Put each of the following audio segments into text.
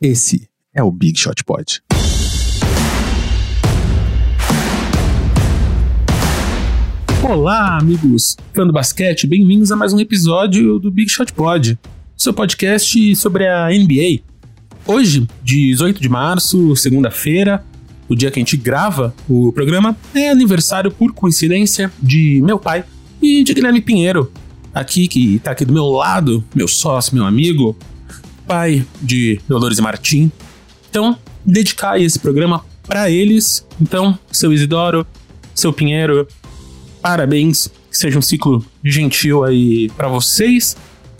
Esse é o Big Shot Pod. Olá, amigos fã do basquete, bem-vindos a mais um episódio do Big Shot Pod, seu podcast sobre a NBA. Hoje, 18 de março, segunda-feira, o dia que a gente grava o programa, é aniversário, por coincidência, de meu pai e de Guilherme Pinheiro, aqui que tá aqui do meu lado, meu sócio, meu amigo, pai de Dolores Martim. Então, dedicar esse programa para eles. Então, seu Isidoro, seu Pinheiro, parabéns, que seja um ciclo gentil aí para vocês.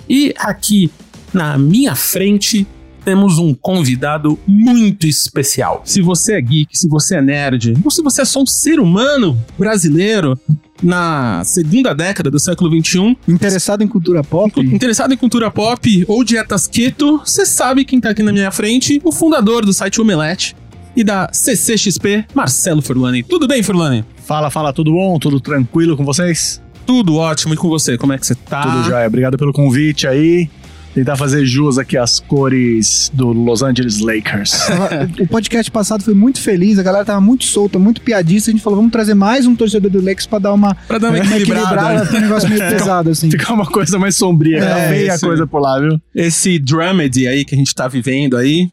E aqui na minha frente temos um convidado muito especial. Se você é geek, se você é nerd, ou se você é só um ser humano brasileiro na segunda década do século XXI, Interessado em cultura pop? interessado em cultura pop ou dietas keto, você sabe quem tá aqui na minha frente, o fundador do site Omelete e da CCXP, Marcelo Furlani. Tudo bem, Furlani? Fala, fala, tudo bom? Tudo tranquilo com vocês? Tudo ótimo. E com você, como é que você tá? Tudo jóia. Obrigado pelo convite aí. Tentar fazer jus aqui às cores do Los Angeles Lakers. O podcast passado foi muito feliz, a galera tava muito solta, muito piadista. A gente falou, vamos trazer mais um torcedor do Lakers pra dar uma, Pra dar uma uma equilibrada. equilibrada, foi um negócio meio pesado, assim. Ficar uma coisa mais sombria, É, tá feia a isso coisa por lá, viu? Esse dramedy aí que a gente tá vivendo aí.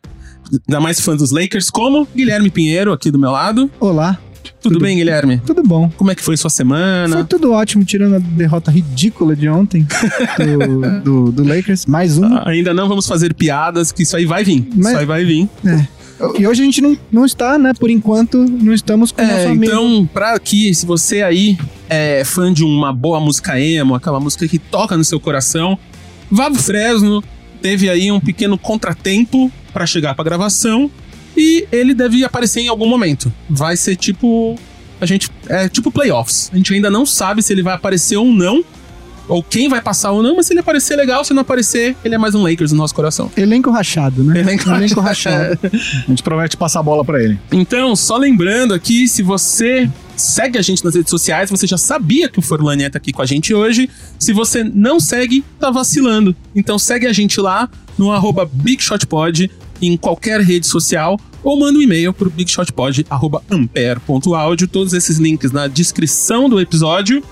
Ainda mais fã dos Lakers, como Guilherme Pinheiro aqui do meu lado. Olá, Tudo, Tudo bem, Guilherme? tudo bom? Como é que foi sua semana? Foi tudo ótimo, tirando a derrota ridícula de ontem do, do, do Lakers. Mais um. Ah, Ainda não vamos fazer piadas, que isso aí vai vir. Mas- Isso aí vai vir. E hoje a gente não, não está, né? Por enquanto, não estamos com o nosso É, amigo. então, pra aqui, se você aí é fã de uma boa música emo, aquela música que toca no seu coração, pro Fresno, teve aí um pequeno contratempo pra chegar pra gravação e ele deve aparecer em algum momento. Vai ser tipo a gente é tipo playoffs. A gente ainda não sabe se ele vai aparecer ou não. Ou quem vai passar ou não, mas se ele aparecer, legal. Se não aparecer, ele é mais um Lakers no nosso coração. Elenco rachado, né? Elenco Elenco rachado. rachado. A gente promete passar a bola pra ele. Então, só lembrando aqui, se você segue a gente nas redes sociais, você já sabia que o Forlani tá aqui com a gente hoje. Se você não segue, tá vacilando. Então segue a gente lá no arroba BigShotPod em qualquer rede social ou manda um e-mail pro bigshotpod.ampere.audio. Todos esses links na descrição do episódio.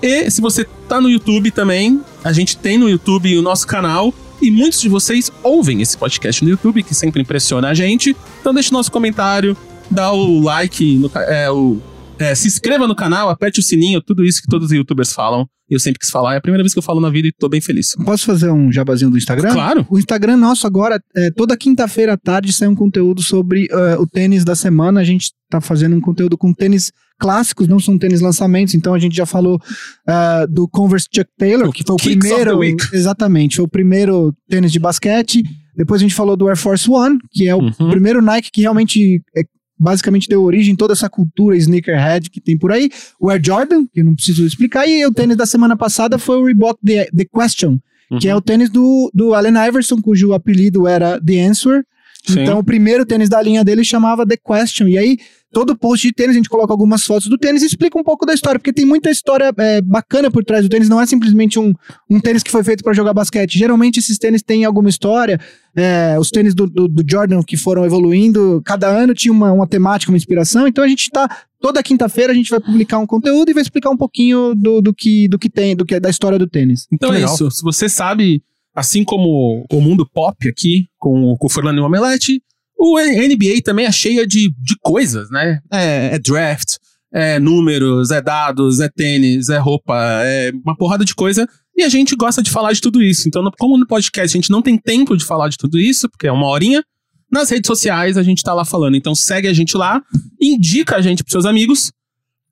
E se você tá no YouTube também, a gente tem no YouTube o nosso canal. E muitos de vocês ouvem esse podcast no YouTube, que sempre impressiona a gente. Então deixe nosso comentário, dá o like, no, é, o, é, se inscreva no canal, aperte o sininho, tudo isso que todos os youtubers falam. Eu sempre quis falar, é a primeira vez que eu falo na vida e tô bem feliz. Posso fazer um jabazinho do Instagram? Claro. O Instagram nosso agora, é, toda quinta-feira à tarde sai um conteúdo sobre é, o tênis da semana. A gente tá fazendo um conteúdo com tênis clássicos, não são tênis lançamentos. Então a gente já falou ah, do Converse Chuck Taylor, O que foi o primeiro. Exatamente, foi o primeiro tênis de basquete. Depois a gente falou do Air Force One, que é o Uhum. primeiro Nike que realmente é, basicamente deu origem a toda essa cultura sneakerhead que tem por aí. O Air Jordan, que eu não preciso explicar. E o tênis da semana passada foi o Reebok The, The Question, que é o tênis do, do Allen Iverson, cujo apelido era The Answer. Sim. Então, o primeiro tênis da linha dele chamava The Question. E aí, todo post de tênis, a gente coloca algumas fotos do tênis e explica um pouco da história, porque tem muita história é, bacana por trás do tênis. Não é simplesmente um, um tênis que foi feito para jogar basquete. Geralmente, esses tênis têm alguma história. É, os tênis do, do, do Jordan que foram evoluindo, cada ano tinha uma, uma temática, uma inspiração. Então, a gente tá. Toda quinta-feira a gente vai publicar um conteúdo e vai explicar um pouquinho do, do, que, do que tem, do que é da história do tênis. Então Que é legal. isso. Se você sabe, assim como o mundo pop aqui, com, com o Fernando e o Omelete, o NBA também é cheia de, de coisas, né? É, é draft, é números, é dados, é tênis, é roupa, é uma porrada de coisa. E a gente gosta de falar de tudo isso. Então, como no podcast a gente não tem tempo de falar de tudo isso, porque é uma horinha, nas redes sociais a gente tá lá falando. Então segue a gente lá, indica a gente pros seus amigos.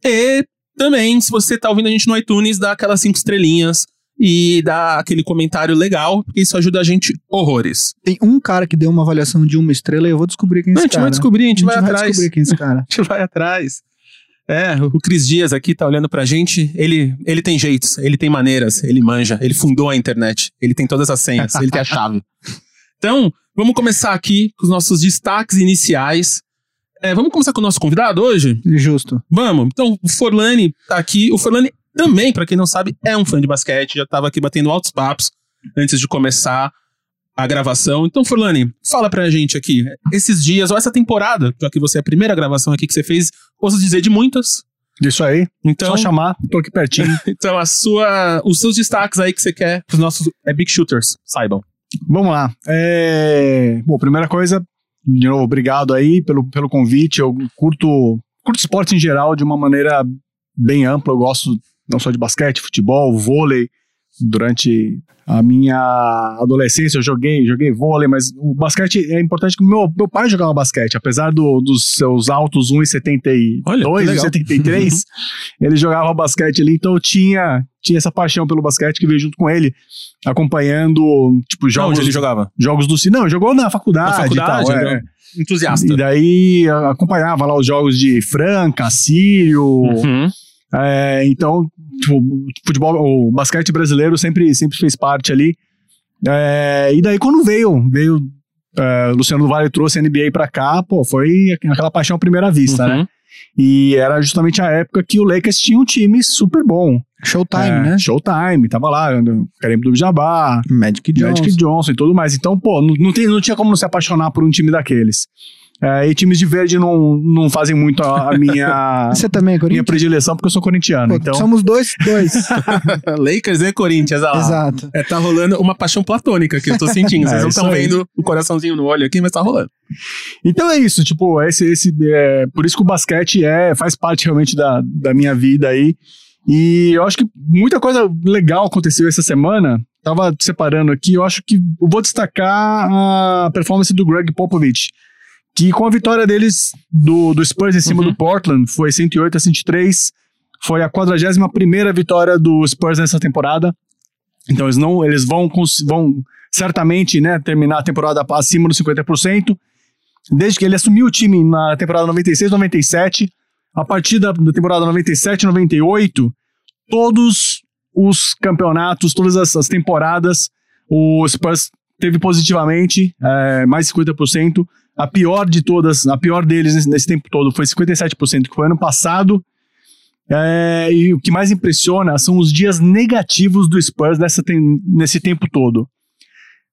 E também, se você tá ouvindo a gente no iTunes, dá aquelas cinco estrelinhas e dá aquele comentário legal, porque isso ajuda a gente horrores. Tem um cara que deu uma avaliação de uma estrela e eu vou descobrir quem é Não, a esse gente cara. vai descobrir, a gente, vai, atrás. descobrir quem é esse cara. A gente vai atrás. É, o Cris Dias aqui tá olhando pra gente. Ele, ele tem jeitos, ele tem maneiras, ele manja, ele fundou a internet, ele tem todas as senhas, ele tem a chave. Então, vamos começar aqui com os nossos destaques iniciais. É, vamos começar com o nosso convidado hoje? Justo. Vamos. Então, o Forlani tá aqui. O Forlani também, pra quem não sabe, é um fã de basquete. Já tava aqui batendo altos papos antes de começar a gravação. Então, Furlani, fala pra gente aqui, esses dias, ou essa temporada, já que você é a primeira gravação aqui que você fez, ouso dizer de muitas. Isso aí. Então, Só chamar, tô aqui pertinho. então a sua, os seus destaques aí que você quer pros nossos é, Big Shooters, saibam. Vamos lá. É... Bom, primeira coisa, de novo, obrigado aí pelo, pelo convite. Eu curto, curto esporte em geral de uma maneira bem ampla. Eu gosto não só de basquete, futebol, vôlei. Durante a minha adolescência eu joguei, joguei vôlei, mas o basquete é importante que meu, meu pai jogava basquete, apesar do, dos seus altos 1,72, Olha, que legal. 1,73, ele jogava basquete ali, então eu tinha, tinha essa paixão pelo basquete que veio junto com ele, acompanhando, tipo, Onde jogos, ele jogava? jogos do Não, jogou na faculdade, Na faculdade, tal, é. Entusiasta. E daí acompanhava lá os jogos de Franca, Sírio, Uhum. É, então, tipo, o futebol, o basquete brasileiro sempre, sempre fez parte ali. É, e daí quando veio, veio é, Luciano do Vale trouxe a NBA pra cá, pô, foi aquela paixão à primeira vista, né? Uhum. E era justamente a época que o Lakers tinha um time super bom. Showtime, É, né? Showtime, tava lá, Karim do Jabbar, Magic Johnson. Magic Johnson e tudo mais. Então, pô, não, não, tem, não tinha como não se apaixonar por um time daqueles. É, e times de verde não, não fazem muito a, a minha, Você também, minha Corinthians? predileção, porque eu sou corintiano. Pô, então, Somos dois, dois. Lakers e Corinthians, olha lá. Exato. É, tá rolando uma paixão platônica que eu tô sentindo. Vocês É, não estão vendo o coraçãozinho no olho aqui, mas tá rolando. Então é isso, tipo, esse, esse, é, por isso que o basquete é, faz parte realmente da, da minha vida aí. E eu acho que muita coisa legal aconteceu essa semana. Tava separando aqui, eu acho que eu vou destacar a performance do Greg Popovich, que com a vitória deles do, do Spurs em cima Uhum. do Portland, foi 108 a 103, foi a 41 primeira vitória do Spurs nessa temporada. Então eles não, eles vão, vão certamente, né, terminar a temporada acima dos 50%. Desde que ele assumiu o time na temporada 96, 97, a partir da, da temporada 97, 98, todos os campeonatos, todas as, as temporadas, o Spurs teve positivamente é, mais de 50%. A pior de todas, a pior deles nesse, nesse tempo todo foi 57%, que foi ano passado. É, e o que mais impressiona são os dias negativos do Spurs nessa tem- nesse tempo todo.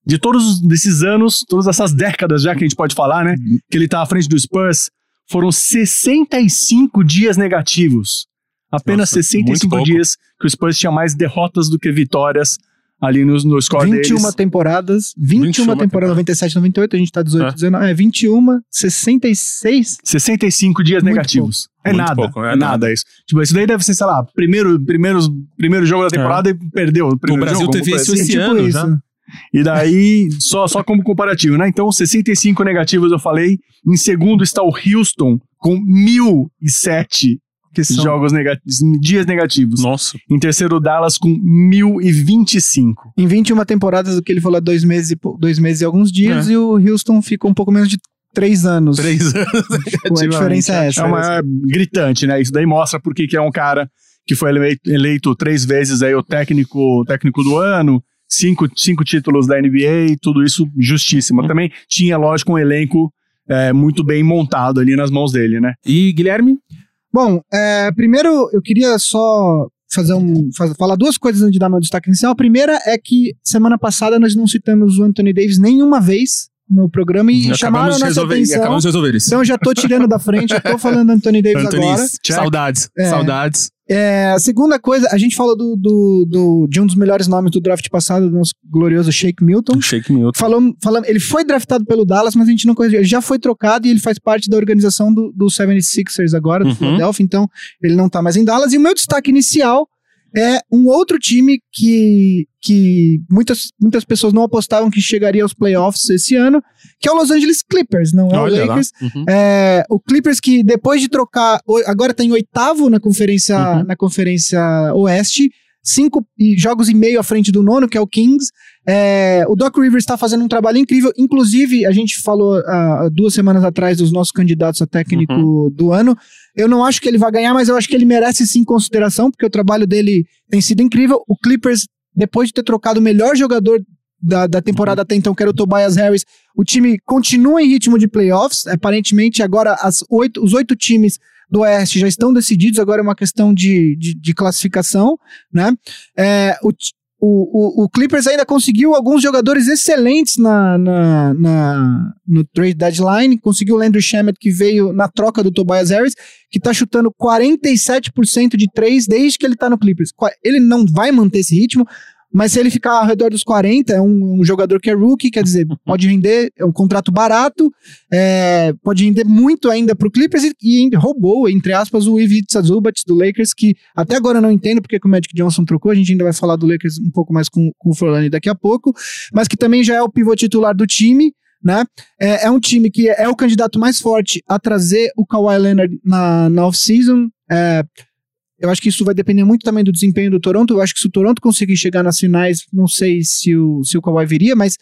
De todos os- esses anos, todas essas décadas já que a gente pode falar, né? Que ele tá à frente do Spurs, foram 65 dias negativos. Apenas Nossa, 65 muito pouco. dias que o Spurs tinha mais derrotas do que vitórias ali no, no score 21 deles. temporadas, 21, 21 temporada, temporada. 97, 98, a gente tá 18, É. 19, é 21, 66. 65 dias Muito negativos. É Muito nada. pouco, é é nada isso. Tipo, isso daí deve ser, sei lá, primeiro, primeiros, primeiro jogo da temporada e perdeu. O primeiro Brasil jogo, teve isso assim. esse ano já. E daí, só, só como comparativo, né? Então, 65 negativos eu falei. Em segundo está o Houston, com 1007 Que são jogos negativos, dias negativos. Nossa. Em terceiro, o Dallas com 1025. Em 21 temporadas, o que ele falou é dois meses, e dois meses e alguns dias, É. e o Houston ficou um pouco menos de três anos. Três anos. Pô, a diferença é essa. É uma é gritante, né? Isso daí mostra porque que é um cara que foi eleito, eleito três vezes aí o técnico, técnico do ano, cinco, cinco títulos da NBA, tudo isso justíssimo. Hum. Também tinha, lógico, um elenco é, muito bem montado ali nas mãos dele, né? E Guilherme? Bom, é, primeiro eu queria só fazer um, faz- falar duas coisas antes de dar meu destaque inicial. A primeira é que semana passada nós não citamos o Anthony Davis nenhuma vez no programa e chamaram a nossa resolver, atenção. acabamos de resolver isso. Então eu já tô tirando da frente, eu tô falando Anthony Davis Anthony, agora. saudades. É. Saudades. É, a segunda coisa, a gente falou do, do, do- de um dos melhores nomes do draft passado, do nosso glorioso Shake Milton. Shake Milton. Falamos, falamos, ele foi draftado pelo Dallas, mas a gente não conhece. Ele já foi trocado e ele faz parte da organização do, do 76ers agora, do Uhum. Philadelphia, então ele não tá mais em Dallas. E o meu destaque inicial é um outro time que, que muitas, muitas pessoas não apostavam que chegaria aos playoffs esse ano, que é o Los Angeles Clippers, não é Olha o. Lakers. Uhum. É, o Clippers que depois de trocar, agora tá em oitavo na conferência, Uhum. na conferência Oeste, cinco jogos e meio à frente do nono, que é o Kings. É, o Doc Rivers está fazendo um trabalho incrível. Inclusive, a gente falou há duas semanas atrás dos nossos candidatos a técnico Uhum. do ano. Eu não acho que ele vai ganhar, mas eu acho que ele merece sim consideração, porque o trabalho dele tem sido incrível. O Clippers, depois de ter trocado o melhor jogador da, da temporada até então, que era o Tobias Harris, o time continua em ritmo de playoffs. Aparentemente, agora as oito, os oito times do Oeste já estão decididos, agora é uma questão de, de, de classificação, né? É, o, o, o, o Clippers ainda conseguiu alguns jogadores excelentes na, na, na- no trade deadline. Conseguiu o Landry Shamet, que veio na troca do Tobias Harris, que tá chutando 47% de três desde que ele tá no Clippers. Ele não vai manter esse ritmo, mas se ele ficar ao redor dos 40, é um, um jogador que é rookie, quer dizer, pode render, é um contrato barato, é, pode render muito ainda pro Clippers e, e roubou, entre aspas, o Ivica Zubat do Lakers, que até agora eu não entendo porque que o Magic Johnson trocou, a gente ainda vai falar do Lakers um pouco mais com, com o Forlani daqui a pouco, mas que também já é o pivô titular do time, né? É, é um time que é o candidato mais forte a trazer o Kawhi Leonard na, na off-season. É, eu acho que isso vai depender muito também do desempenho do Toronto. Eu acho que se o Toronto conseguir chegar nas finais, não sei se o, se o Kawhi viria, mas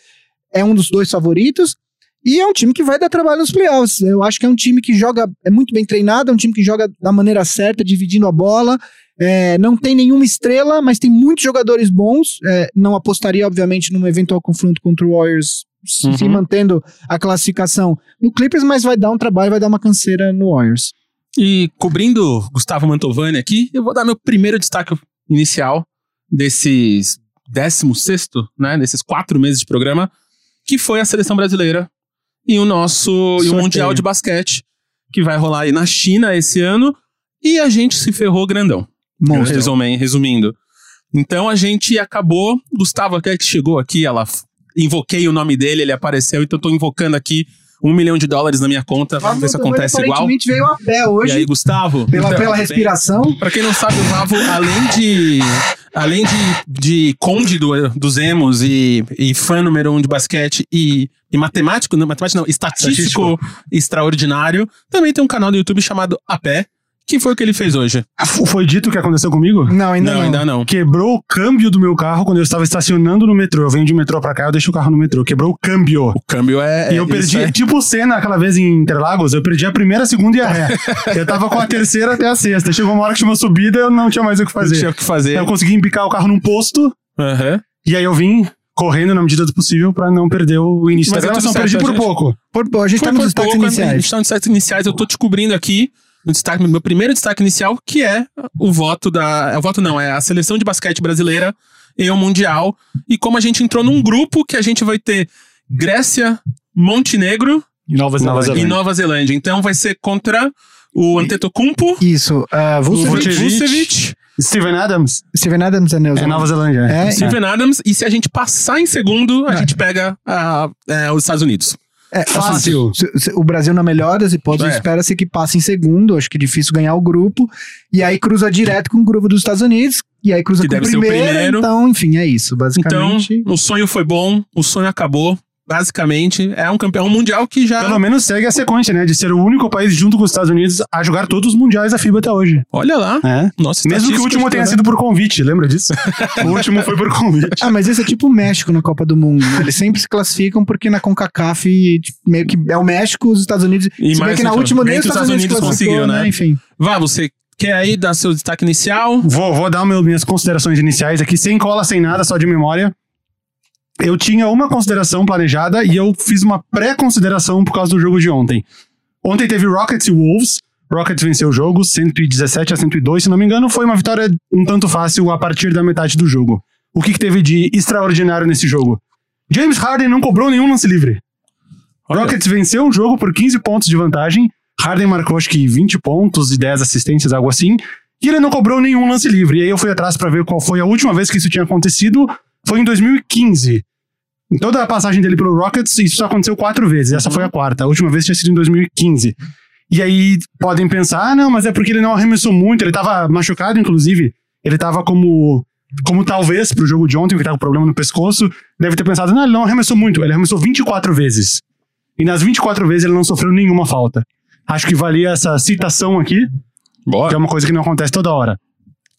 é um dos dois favoritos. E é um time que vai dar trabalho nos playoffs. Eu acho que é um time que joga, é muito bem treinado, é um time que joga da maneira certa, dividindo a bola. É, não tem nenhuma estrela, mas tem muitos jogadores bons. É, não apostaria, obviamente, num eventual confronto contra o Warriors, se Uhum. se mantendo a classificação no Clippers, mas vai dar um trabalho, vai dar uma canseira no Warriors. E cobrindo Gustavo Mantovani aqui, eu vou dar meu primeiro destaque inicial desses 16, né? Desses quatro meses de programa, que foi a seleção brasileira e o nosso e o. Mundial de Basquete, que vai rolar aí na China esse ano. E a gente se ferrou grandão. Monstro. Resumen, resumindo. Então a gente acabou. Gustavo até que chegou aqui, ela invoquei o nome dele, ele apareceu, então eu tô invocando aqui um milhão de dólares na minha conta. Vamos ver se acontece igual. Veio a pé hoje, E aí, Gustavo? pela, Então, pela bem, respiração. Pra quem não sabe, o Vavo, além de. Além de, de conde do, dos emos e, e fã número um de basquete e, e matemático, não, matemático não, estatístico, extraordinário, também tem um canal no YouTube chamado A Pé, que foi o que ele fez hoje. F- Foi dito o que aconteceu comigo? Não, ainda não, não. ainda não. Quebrou o câmbio do meu carro quando eu estava estacionando no metrô. Eu venho de metrô pra cá, eu deixo o carro no metrô. Quebrou o câmbio. O câmbio é. E eu é- perdi, é- tipo o Senna aquela vez em Interlagos, eu perdi a primeira, a segunda e a ré. eu tava com a terceira até a sexta. Chegou uma hora que tinha uma subida eu não tinha mais o que não fazer. tinha o que fazer. Eu consegui embicar o carro num posto, Aham. e aí eu vim correndo na medida do possível pra não perder o início Mas da é gravação. certo, Perdi por pouco. Por, a gente Foi tá nos por destaques pouco, A iniciais. gente tá nos destaques iniciais. Eu tô te cobrindo aqui no destaque, meu primeiro destaque inicial, que é o voto da. É o voto não, é a seleção de basquete brasileira em um Mundial. E como a gente entrou num grupo que a gente vai ter Grécia, Montenegro E Nova Zelândia. e Nova Zelândia. Então vai ser contra o Antetokounmpo, Isso. Uh, Vucevic, Vucevic. Vucevic, Steven Adams. Steven Adams é Neus. É Nova Zelândia. É, É. Steven Adams. E se a gente passar em segundo, a gente pega ah, é, os Estados Unidos. É, Fácil. Se- se- O Brasil, na melhor das hipóteses, É. espera-se que passe em segundo. Acho que é difícil ganhar o grupo. E aí cruza direto com o grupo dos Estados Unidos. E aí cruza Que com o ser o primeiro, primeiro. Então, enfim, é isso. Então, Basicamente. o sonho foi bom, o sonho acabou. Basicamente, é um campeão mundial que já. Pelo menos segue a sequência, né? De ser o único país junto com os Estados Unidos a jogar todos os mundiais da FIBA até hoje. Olha lá. É. Nossa, Mesmo que o último tenha sido por convite, lembra disso? o último foi por convite. Ah, mas esse é tipo o México na Copa do Mundo. né? Eles sempre se classificam porque na CONCACAF tipo, meio que é o México, os Estados Unidos. E se bem mais que na última nem os Estados Unidos, Unidos conseguiu, né? Enfim. Vá, você quer aí dar seu destaque inicial? Vou, vou dar meu- minhas considerações iniciais aqui, sem cola, sem nada, só de memória. Eu tinha uma consideração planejada e eu fiz uma pré-consideração por causa do jogo de ontem. Ontem teve Rockets e Wolves. Rockets venceu o jogo, 117 a 102, se não me engano. Foi uma vitória um tanto fácil a partir da metade do jogo. O que, que teve de extraordinário nesse jogo? James Harden não cobrou nenhum lance livre. Olha. Rockets venceu o jogo por 15 pontos de vantagem. Harden marcou acho que 20 pontos e 10 assistências, algo assim. E ele não cobrou nenhum lance livre. E aí eu fui atrás pra ver qual foi a última vez que isso tinha acontecido. Foi em 2015. Em toda a passagem dele pelo Rockets, isso só aconteceu quatro vezes. Essa foi a quarta. A última vez tinha sido em 2015. E aí podem pensar, ah, não, mas é porque ele não arremessou muito. Ele tava machucado, inclusive. Ele tava como. Como talvez pro jogo de ontem, que tava com problema no pescoço, deve ter pensado, não, ele não arremessou muito. Ele arremessou 24 vezes. E nas 24 vezes ele não sofreu nenhuma falta. Acho que valia essa citação aqui, que é Bora. uma coisa que não acontece toda hora.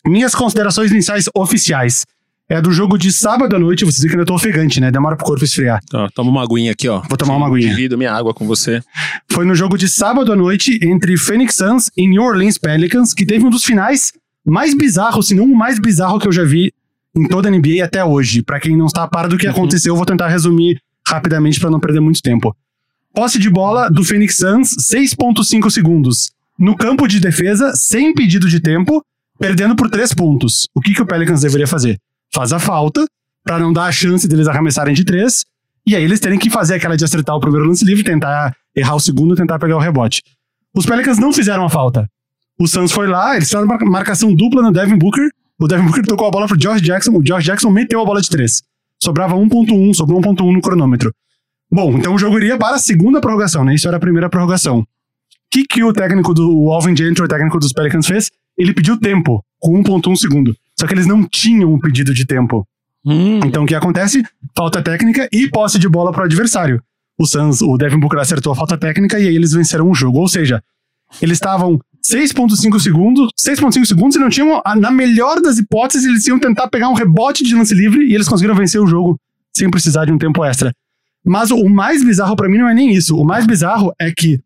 Minhas considerações iniciais oficiais. É do jogo de sábado à noite, vocês viram que eu tô ofegante, né? Demora pro corpo esfriar. Ó, toma uma aguinha aqui, ó. Vou tomar uma aguinha. Divido minha água com você. Foi no jogo de sábado à noite entre Phoenix Suns e New Orleans Pelicans, que teve um dos finais mais bizarros, se não o mais bizarro que eu já vi em toda a NBA até hoje. Pra quem não está a par do que Uhum. aconteceu, eu vou tentar resumir rapidamente pra não perder muito tempo. Posse de bola do Phoenix Suns, 6.5 segundos. No campo de defesa, sem pedido de tempo, perdendo por 3 pontos. O que, que o Pelicans deveria fazer? Faz a falta, pra não dar a chance deles arremessarem de três, e aí eles terem que fazer aquela de acertar o primeiro lance livre, tentar errar o segundo, tentar pegar o rebote. Os Pelicans não fizeram a falta. O Suns foi lá, eles fizeram uma marcação dupla no Devin Booker, o Devin Booker tocou a bola pro Josh Jackson, o Josh Jackson meteu a bola de três. Sobrava 1.1, sobrou 1.1 no cronômetro. Bom, então o jogo iria para a segunda prorrogação, né? Isso era a primeira prorrogação. O que, que o técnico do o Alvin Gentry, o técnico dos Pelicans, fez? Ele pediu tempo, com 1.1 segundo. Só que eles não tinham um pedido de tempo. Hum. Então o que acontece? Falta técnica e posse de bola pro adversário. O Suns, o Devin Booker acertou a falta técnica e aí eles venceram o jogo. Ou seja, eles estavam 6.5 segundos, 6.5 segundos e não tinham, na melhor das hipóteses, eles iam tentar pegar um rebote de lance livre e eles conseguiram vencer o jogo sem precisar de um tempo extra. Mas o mais bizarro pra mim não é nem isso. O mais bizarro é que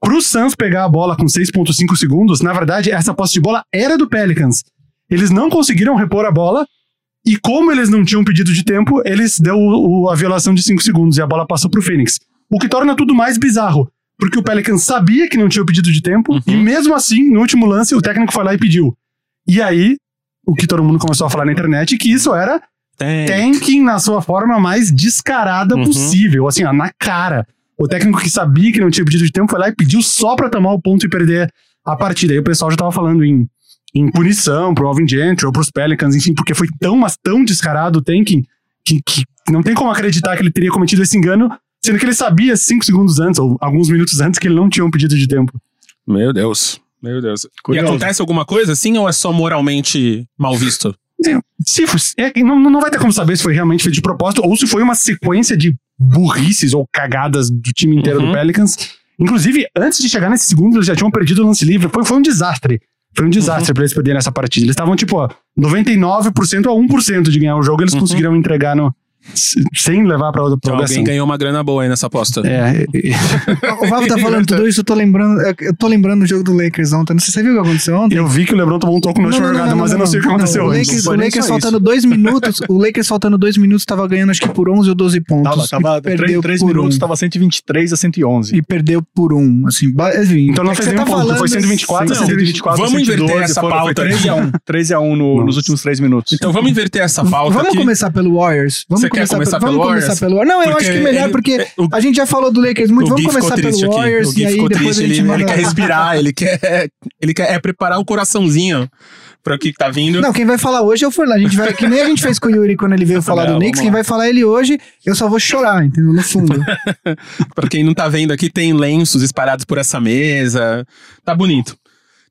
pro Suns pegar a bola com 6.5 segundos, na verdade, essa posse de bola era do Pelicans. Eles não conseguiram repor a bola e como eles não tinham pedido de tempo, eles deu o- o- a violação de 5 segundos e a bola passou pro Phoenix. O que torna tudo mais bizarro, porque o Pelicans sabia que não tinha o pedido de tempo e mesmo assim, no último lance, o técnico foi lá e pediu. E aí, o que todo mundo começou a falar na internet, que isso era tanking na sua forma mais descarada Uhum. possível, assim, ó, na cara. O técnico que sabia que não tinha pedido de tempo foi lá e pediu só pra tomar o ponto e perder a partida. Aí o pessoal já tava falando em, em punição pro Alvin Gentry ou pros Pelicans, enfim, porque foi tão, mas tão descarado o tanking que, que não tem como acreditar que ele teria cometido esse engano, sendo que ele sabia cinco segundos antes, ou alguns minutos antes, que ele não tinha um pedido de tempo. Meu Deus. Meu Deus. Curioso. E acontece alguma coisa assim ou é só moralmente mal visto? Se é, não, não vai ter como saber se foi realmente feito de propósito ou se foi uma sequência de burrices ou cagadas do time inteiro Uhum. do Pelicans. Inclusive, antes de chegar nesse segundo, eles já tinham perdido o lance livre. Foi, foi um desastre. Foi um desastre Uhum. pra eles perderem essa partida. Eles estavam, tipo, ó, 99% a 1% de ganhar o jogo. Eles Uhum. conseguiram entregar no, sem levar pra outra prorrogação. alguém ganhou uma grana boa aí nessa aposta. É, é, é. O Valvo tá falando tudo isso, eu tô lembrando, eu tô lembrando do jogo do Lakers ontem. Não sei se você viu o que aconteceu ontem. eu vi que o LeBron tomou um toco na última jogada, mas eu não sei o que aconteceu O antes. Lakers, Foi o Lakers faltando dois minutos, o Lakers faltando dois minutos tava ganhando acho que por 11 ou 12 pontos. Tava, tava perdeu 3, por minutos, um. tava 123 a 111. E perdeu por um, assim, enfim. Então não É fez nenhum tá ponto, falando- foi 124 a Não, 124 vamos inverter 112, essa pauta Foi 13 a 1, 13 a 1 no- Não. nos últimos 3 minutos. Então vamos inverter essa pauta Vamos começar pelo Warriors. Vamos Quer começar pelo, vamos Warriors? começar pelo Warriors. Não, eu Porque acho que melhor, ele- porque é, o- a gente já falou do Lakers muito. Vamos começar pelo aqui. Warriors O Gui e aí depois triste, a gente ele, manda... ele quer respirar, ele quer, ele quer é preparar o coraçãozinho para o que tá vindo. Não, quem vai falar hoje é o Forlan. A gente vai, que nem a gente fez com o Yuri quando ele veio falar Não, do Knicks. Quem vai falar ele hoje, eu só vou chorar, entendeu? No fundo. Pra quem não tá vendo aqui, tem lenços espalhados por essa mesa. Tá bonito.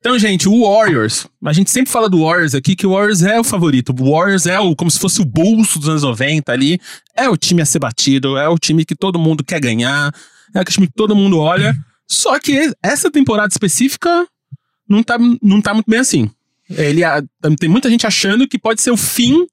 Então, gente, o Warriors. A gente sempre fala do Warriors aqui, que o Warriors é o favorito. O Warriors é o, como se fosse o bolso dos anos 90 ali. É o time a ser batido, é o time que todo mundo quer ganhar, é o time que todo mundo olha. Só que essa temporada específica não tá, não tá muito bem assim. Ele, tem muita gente achando que pode ser o fim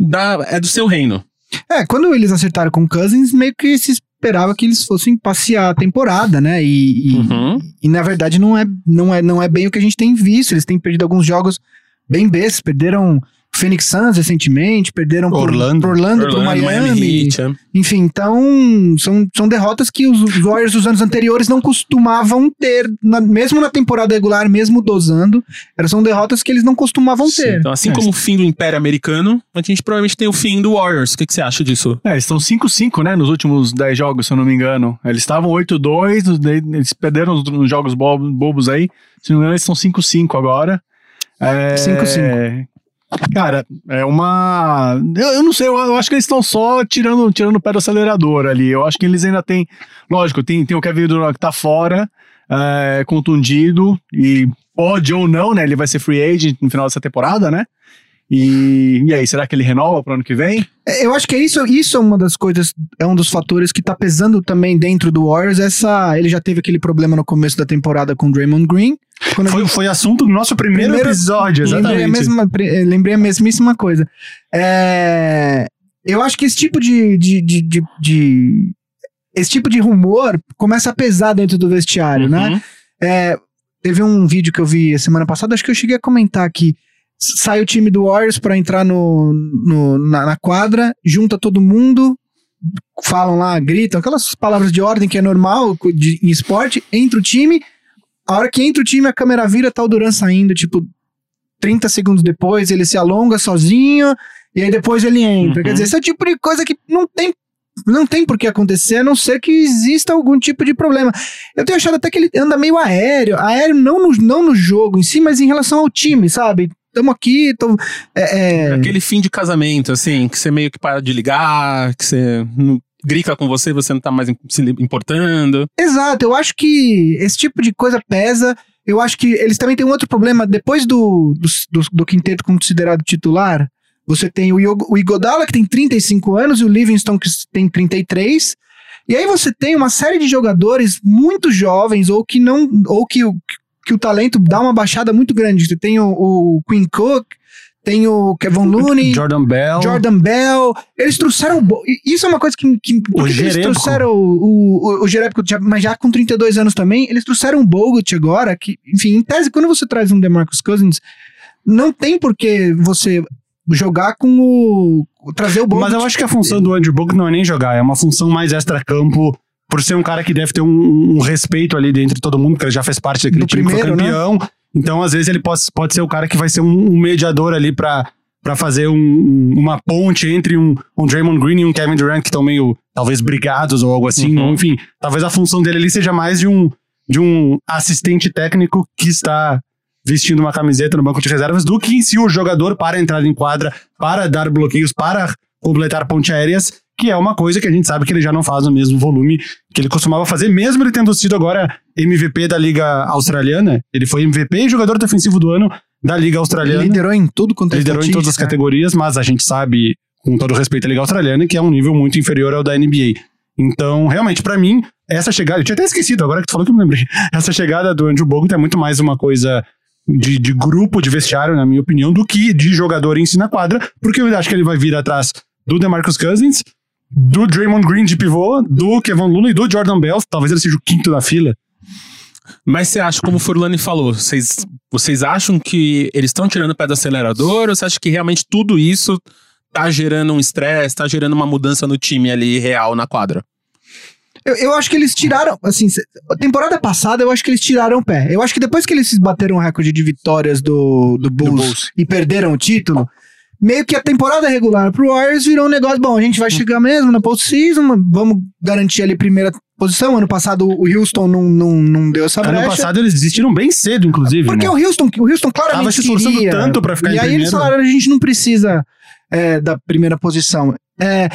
da, é do seu reino. É, quando eles acertaram com o Cousins, meio que se esperava que eles fossem passear a temporada, né? E, e, Uhum. e, na verdade não é, não, é, não é bem o que a gente tem visto. Eles têm perdido alguns jogos bem bestos. Perderam Phoenix Suns recentemente, perderam pro- Orlando. pro Orlando, pro Orlando, Miami. Heat, é. Enfim, então são, são derrotas que os, Warriors dos anos anteriores não costumavam ter, na- mesmo na temporada regular, mesmo dosando. Eram, são derrotas que eles não costumavam Sim, ter. Então, assim É. como o fim do Império Americano, a gente provavelmente tem o fim do Warriors. O que, que você acha disso? É, eles estão 5-5, né, nos últimos 10 jogos, se eu não me engano. Eles estavam 8-2, daí eles perderam os- nos jogos bo- bobos aí. Se não me engano, eles estão 5-5 agora. É, 5-5. Cara, é uma. Eu, eu não sei, eu, eu acho que eles estão só tirando, tirando o pé do acelerador ali. Eu acho que eles ainda têm. Lógico, tem, tem o Kevin Durant que tá fora, é, contundido, e pode ou não, né? Ele vai ser free agent no final dessa temporada, né? E, e aí, será que ele renova pro ano que vem? É, Eu acho que é isso, isso é uma das coisas, é um dos fatores que tá pesando também dentro do Warriors. Essa, ele já teve aquele problema no começo da temporada com o Draymond Green. Foi, gente- foi assunto do nosso primeiro, Primeiro- episódio, exatamente. Lembrei a, mesma, eh, lembrei a mesmíssima coisa. É, eu acho que esse tipo de, de, de, de- de- Esse tipo de rumor começa a pesar dentro do vestiário, né? Uhum. É, teve um vídeo que eu vi semana passada, acho que eu cheguei a comentar s- sai o time do Warriors pra entrar no, no- na, na quadra, junta todo mundo, falam lá, gritam, aquelas palavras de ordem que é normal de, em esporte, entra o time, a hora que entra o time, a câmera vira, tá o Duran saindo, tipo, 30 segundos depois, ele se alonga sozinho e aí depois ele entra. Uhum. Quer dizer, esse é o tipo de coisa que não tem. Não tem por que acontecer, a não ser que exista algum tipo de problema. Eu tenho achado até que ele anda meio aéreo. Aéreo não no, não no jogo em si, mas em relação ao time, sabe? Tamo aqui, tô, é, é, Aquele fim de casamento, assim, que você meio que para de ligar, que você não grifa com você, você não tá mais se importando. Exato, eu acho que esse tipo de coisa pesa. Eu acho que eles também têm um outro problema. Depois do, do, do, do quinteto considerado titular, você tem o, Io- o Igodala, que tem 35 anos, e o Livingston, que tem 33. E aí você tem uma série de jogadores muito jovens, ou que não. ou que, que o talento dá uma baixada muito grande. Você tem o, o Quinn Cook, tem o Kevin Looney. Jordan Bell. Jordan Bell, eles trouxeram. o Isso é uma coisa que. que que eles trouxeram o, o, o Jerebko, mas já com 32 anos também? Eles trouxeram o Bogut agora, que, enfim, em tese, quando você traz um DeMarcus Cousins, não tem por que você jogar com o. trazer o Bogut. Mas eu acho que a função do Andrew Bogut não é nem jogar, é uma função mais extra-campo, por ser um cara que deve ter um, um respeito ali dentro de todo mundo, porque ele já fez parte daquele Do time que foi primeiro, né? campeão. Então, às vezes, ele pode, pode ser o cara que vai ser um, um mediador ali pra, pra fazer um- um- uma ponte entre um, um Draymond Green e um Kevin Durant, que estão meio, talvez, brigados ou algo assim. Uhum. Ou, enfim, talvez a função dele ali seja mais de um, de um assistente técnico que está vestindo uma camiseta no banco de reservas do que em si o jogador para entrar em quadra, para dar bloqueios, para completar ponte aéreas, que é uma coisa que a gente sabe que ele já não faz no mesmo volume que ele costumava fazer, mesmo ele tendo sido agora MVP da Liga Australiana. Ele foi MVP e jogador defensivo do ano da Liga Ele Australiana. liderou em tudo quanto é Liderou em todas as categorias, mas a gente sabe, com todo respeito à Liga Australiana, que é um nível muito inferior ao da NBA. Então, realmente, pra mim, essa chegada. Eu tinha até esquecido, agora que tu falou que eu me lembrei. Essa chegada do Andrew Bogut é muito mais uma coisa de, de grupo, de vestiário, na minha opinião, do que de jogador em si na quadra, porque eu acho que ele vai vir atrás do DeMarcus Cousins, do Draymond Green de pivô, do Kevin Lula e do Jordan Bell. Talvez ele seja o quinto da fila. Mas você acha, como o Furlani falou, vocês, vocês acham que eles estão tirando o pé do acelerador ou você acha que realmente tudo isso tá gerando um estresse, tá gerando uma mudança no time ali real na quadra? Eu, eu acho que eles tiraram, assim, a temporada passada eu acho que eles tiraram o pé. Eu acho que depois que eles bateram o recorde de vitórias do, do, Bulls, Bulls. e perderam o título, meio que a temporada regular pro Warriors virou um negócio, bom, a gente vai chegar mesmo na postseason, vamos garantir ali primeira posição. Ano passado o Houston não, não, não deu essa Ano brecha. passado eles desistiram bem cedo, inclusive. Porque né? o Houston, o Houston claramente Tava se esforçando queria. tanto pra ficar E em aí eles primeiro. falaram, a gente não precisa é, da primeira posição. É,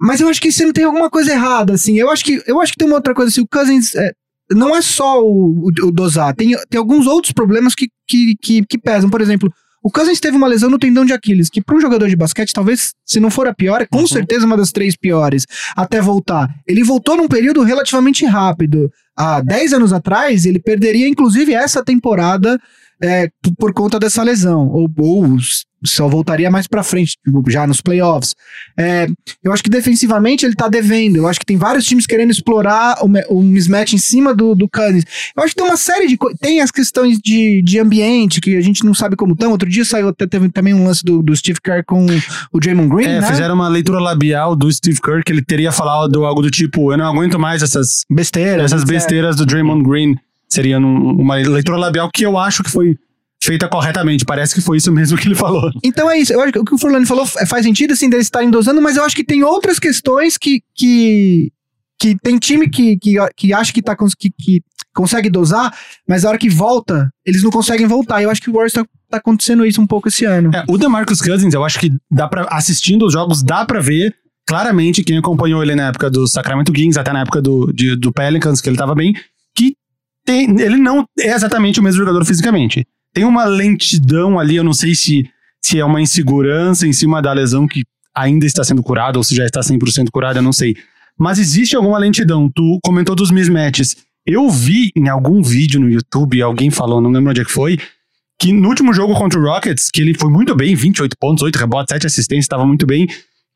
mas eu acho que não tem alguma coisa errada, assim. Eu acho que, eu acho que tem uma outra coisa, assim, o Cousins... é, não é só o, o, o dosar, tem, tem alguns outros problemas que, que, que, que pesam. Por exemplo, o Cousins teve uma lesão no tendão de Aquiles, que para um jogador de basquete, talvez, se não for a pior, é com Uhum. certeza uma das três piores, até voltar. Ele voltou num período relativamente rápido. Há 10 anos atrás, ele perderia, inclusive, essa temporada é, por conta dessa lesão. Ou, ou só voltaria mais pra frente, tipo, já nos playoffs. É, eu acho que defensivamente ele tá devendo. Eu acho que tem vários times querendo explorar o, o mismatch em cima do, do. Eu acho que tem uma série de coisas. Tem as questões de, de ambiente, que a gente não sabe como estão. Outro dia saiu até teve também um lance do, do Steve Kerr com o Draymond Green, É, né? fizeram uma leitura labial do Steve Kerr que ele teria falado algo do tipo: Eu não aguento mais essas, Besteira. essas etc. besteiras do Draymond Green. Seria num- uma leitura labial que eu acho que foi feita corretamente. Parece que foi isso mesmo que ele falou. Então é isso. Eu acho que o que o Furlani falou faz sentido, assim, deles estarem dosando, mas eu acho que tem outras questões que. que, que tem time que, que, que acha que, tá, que, que consegue dosar, mas a hora que volta, eles não conseguem voltar. Eu acho que o Warriors tá, tá acontecendo isso um pouco esse ano. É, o DeMarcus Cousins, eu acho que dá para assistindo os jogos, dá pra ver claramente quem acompanhou ele na época do Sacramento Kings, até na época do, de- do Pelicans, que ele tava bem, tem, ele não é exatamente o mesmo jogador fisicamente. Tem uma lentidão ali, eu não sei se, se é uma insegurança em cima da lesão que ainda está sendo curada ou se já está 100% curada, eu não sei. Mas existe alguma lentidão. Tu comentou dos mismatches. Eu vi em algum vídeo no YouTube, alguém falou, não lembro onde é que foi, que no último jogo contra o Rockets, que ele foi muito bem, 28 pontos, 8 rebotes, 7 assistências, estava muito bem,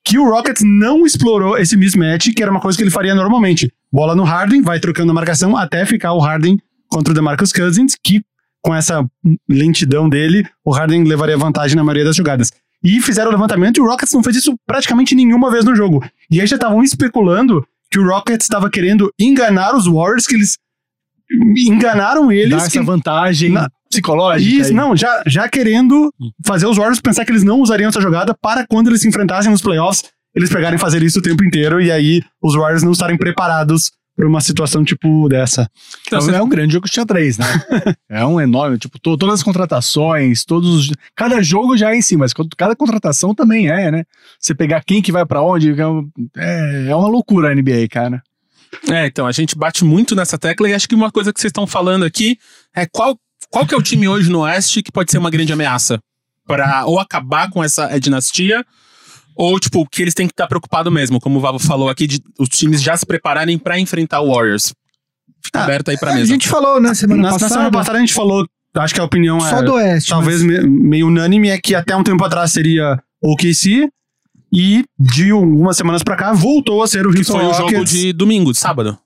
que o Rockets não explorou esse mismatch, que era uma coisa que ele faria normalmente. Bola no Harden, vai trocando a marcação até ficar o Harden contra o DeMarcus Cousins, que com essa lentidão dele, o Harden levaria vantagem na maioria das jogadas. E fizeram o levantamento e o Rockets não fez isso praticamente nenhuma vez no jogo. E aí já estavam especulando que o Rockets estava querendo enganar os Warriors, que eles enganaram eles. Dar essa que- vantagem. na- psicológica. Isso, aí. não, já, já querendo fazer os Warriors pensar que eles não usariam essa jogada para quando eles se enfrentassem nos playoffs, eles pegarem e fazer isso o tempo inteiro e aí os Warriors não estarem preparados para uma situação tipo dessa. Então, Então, é um grande jogo de xadrez, né? é um enorme, tipo, to- todas as contratações, todos os, cada jogo já é em si, mas cada contratação também é, né? Você pegar quem que vai pra onde, é, é uma loucura a NBA, cara. É, então, a gente bate muito nessa tecla e acho que uma coisa que vocês estão falando aqui é qual, qual que é o time hoje no Oeste que pode ser uma grande ameaça para ou acabar com essa eh, dinastia ou, tipo, que eles têm que estar preocupados mesmo, como o Vavo falou aqui, de os times já se prepararem para enfrentar o Warriors. Fica Ah, aberto aí pra A mesa. gente falou na semana é passada, né? né? é Tá né? passada a gente falou, acho que a opinião só é do Oeste. talvez mas- me- meio unânime, é que até um tempo atrás seria o KC e de algumas semanas pra cá voltou a ser o que Houston foi o jogo de domingo, de sábado.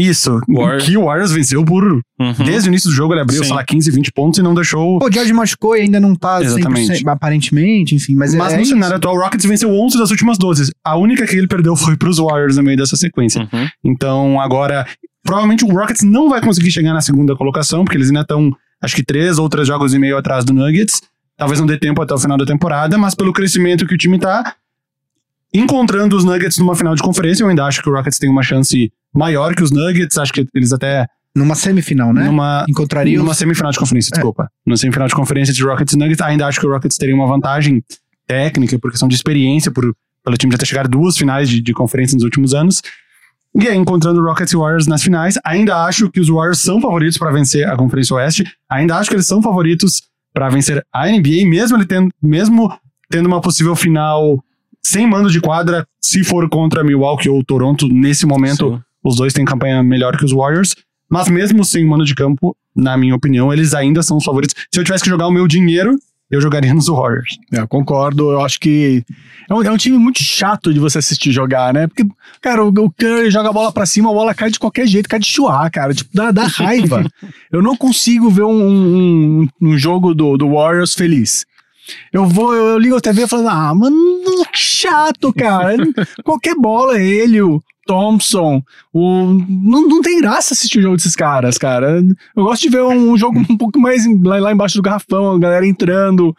Isso, Warriors. que o Warriors venceu por... Uhum. Desde o início do jogo ele abriu, Sim. sei lá, 15, 20 pontos e não deixou... Pô, o George machucou e ainda não tá 100%, Exatamente. aparentemente, enfim. Mas, Mas é, no é cenário atual, o Rockets venceu 11 das últimas 12. A única que ele perdeu foi pros Warriors no meio dessa sequência. Uhum. Então, agora, provavelmente o Rockets não vai conseguir chegar na segunda colocação, porque eles ainda estão, acho que três ou três jogos e meio atrás do Nuggets. Talvez não dê tempo até o final da temporada, mas pelo crescimento que o time tá encontrando os Nuggets numa final de conferência, eu ainda acho que o Rockets tem uma chance maior que os Nuggets. Acho que eles até numa semifinal, né? numa Encontraria numa os... semifinal de conferência, desculpa. Numa semifinal de conferência de Rockets e Nuggets, ainda acho que o Rockets teria uma vantagem técnica, por questão de experiência, por, pelo time já ter chegado duas finais de, de conferência nos últimos anos. E aí, encontrando Rockets e Warriors nas finais, ainda acho que os Warriors são favoritos para vencer a Conferência Oeste. Ainda acho que eles são favoritos para vencer a NBA, mesmo ele tendo, mesmo tendo uma possível final sem mando de quadra, se for contra Milwaukee ou Toronto, nesse momento, Sim. os dois têm campanha melhor que os Warriors. Mas mesmo sem mano de campo, na minha opinião, eles ainda são os favoritos. Se eu tivesse que jogar o meu dinheiro, eu jogaria nos Warriors. É, Eu concordo, eu acho que é um, é um time muito chato de você assistir jogar, né? Porque, cara, o, o Curry joga a bola pra cima, a bola cai de qualquer jeito, cai de chuar, cara. Tipo, dá, dá raiva. eu não consigo ver um, um, um jogo do, do Warriors feliz. Eu vou, eu, ligo a TV falando, ah, mano, que chato, cara. qualquer bola, ele, o Thompson, o, não, não tem graça assistir o jogo desses caras, cara. Eu gosto de ver um, jogo um pouco mais em- lá, lá embaixo do garrafão, a galera entrando.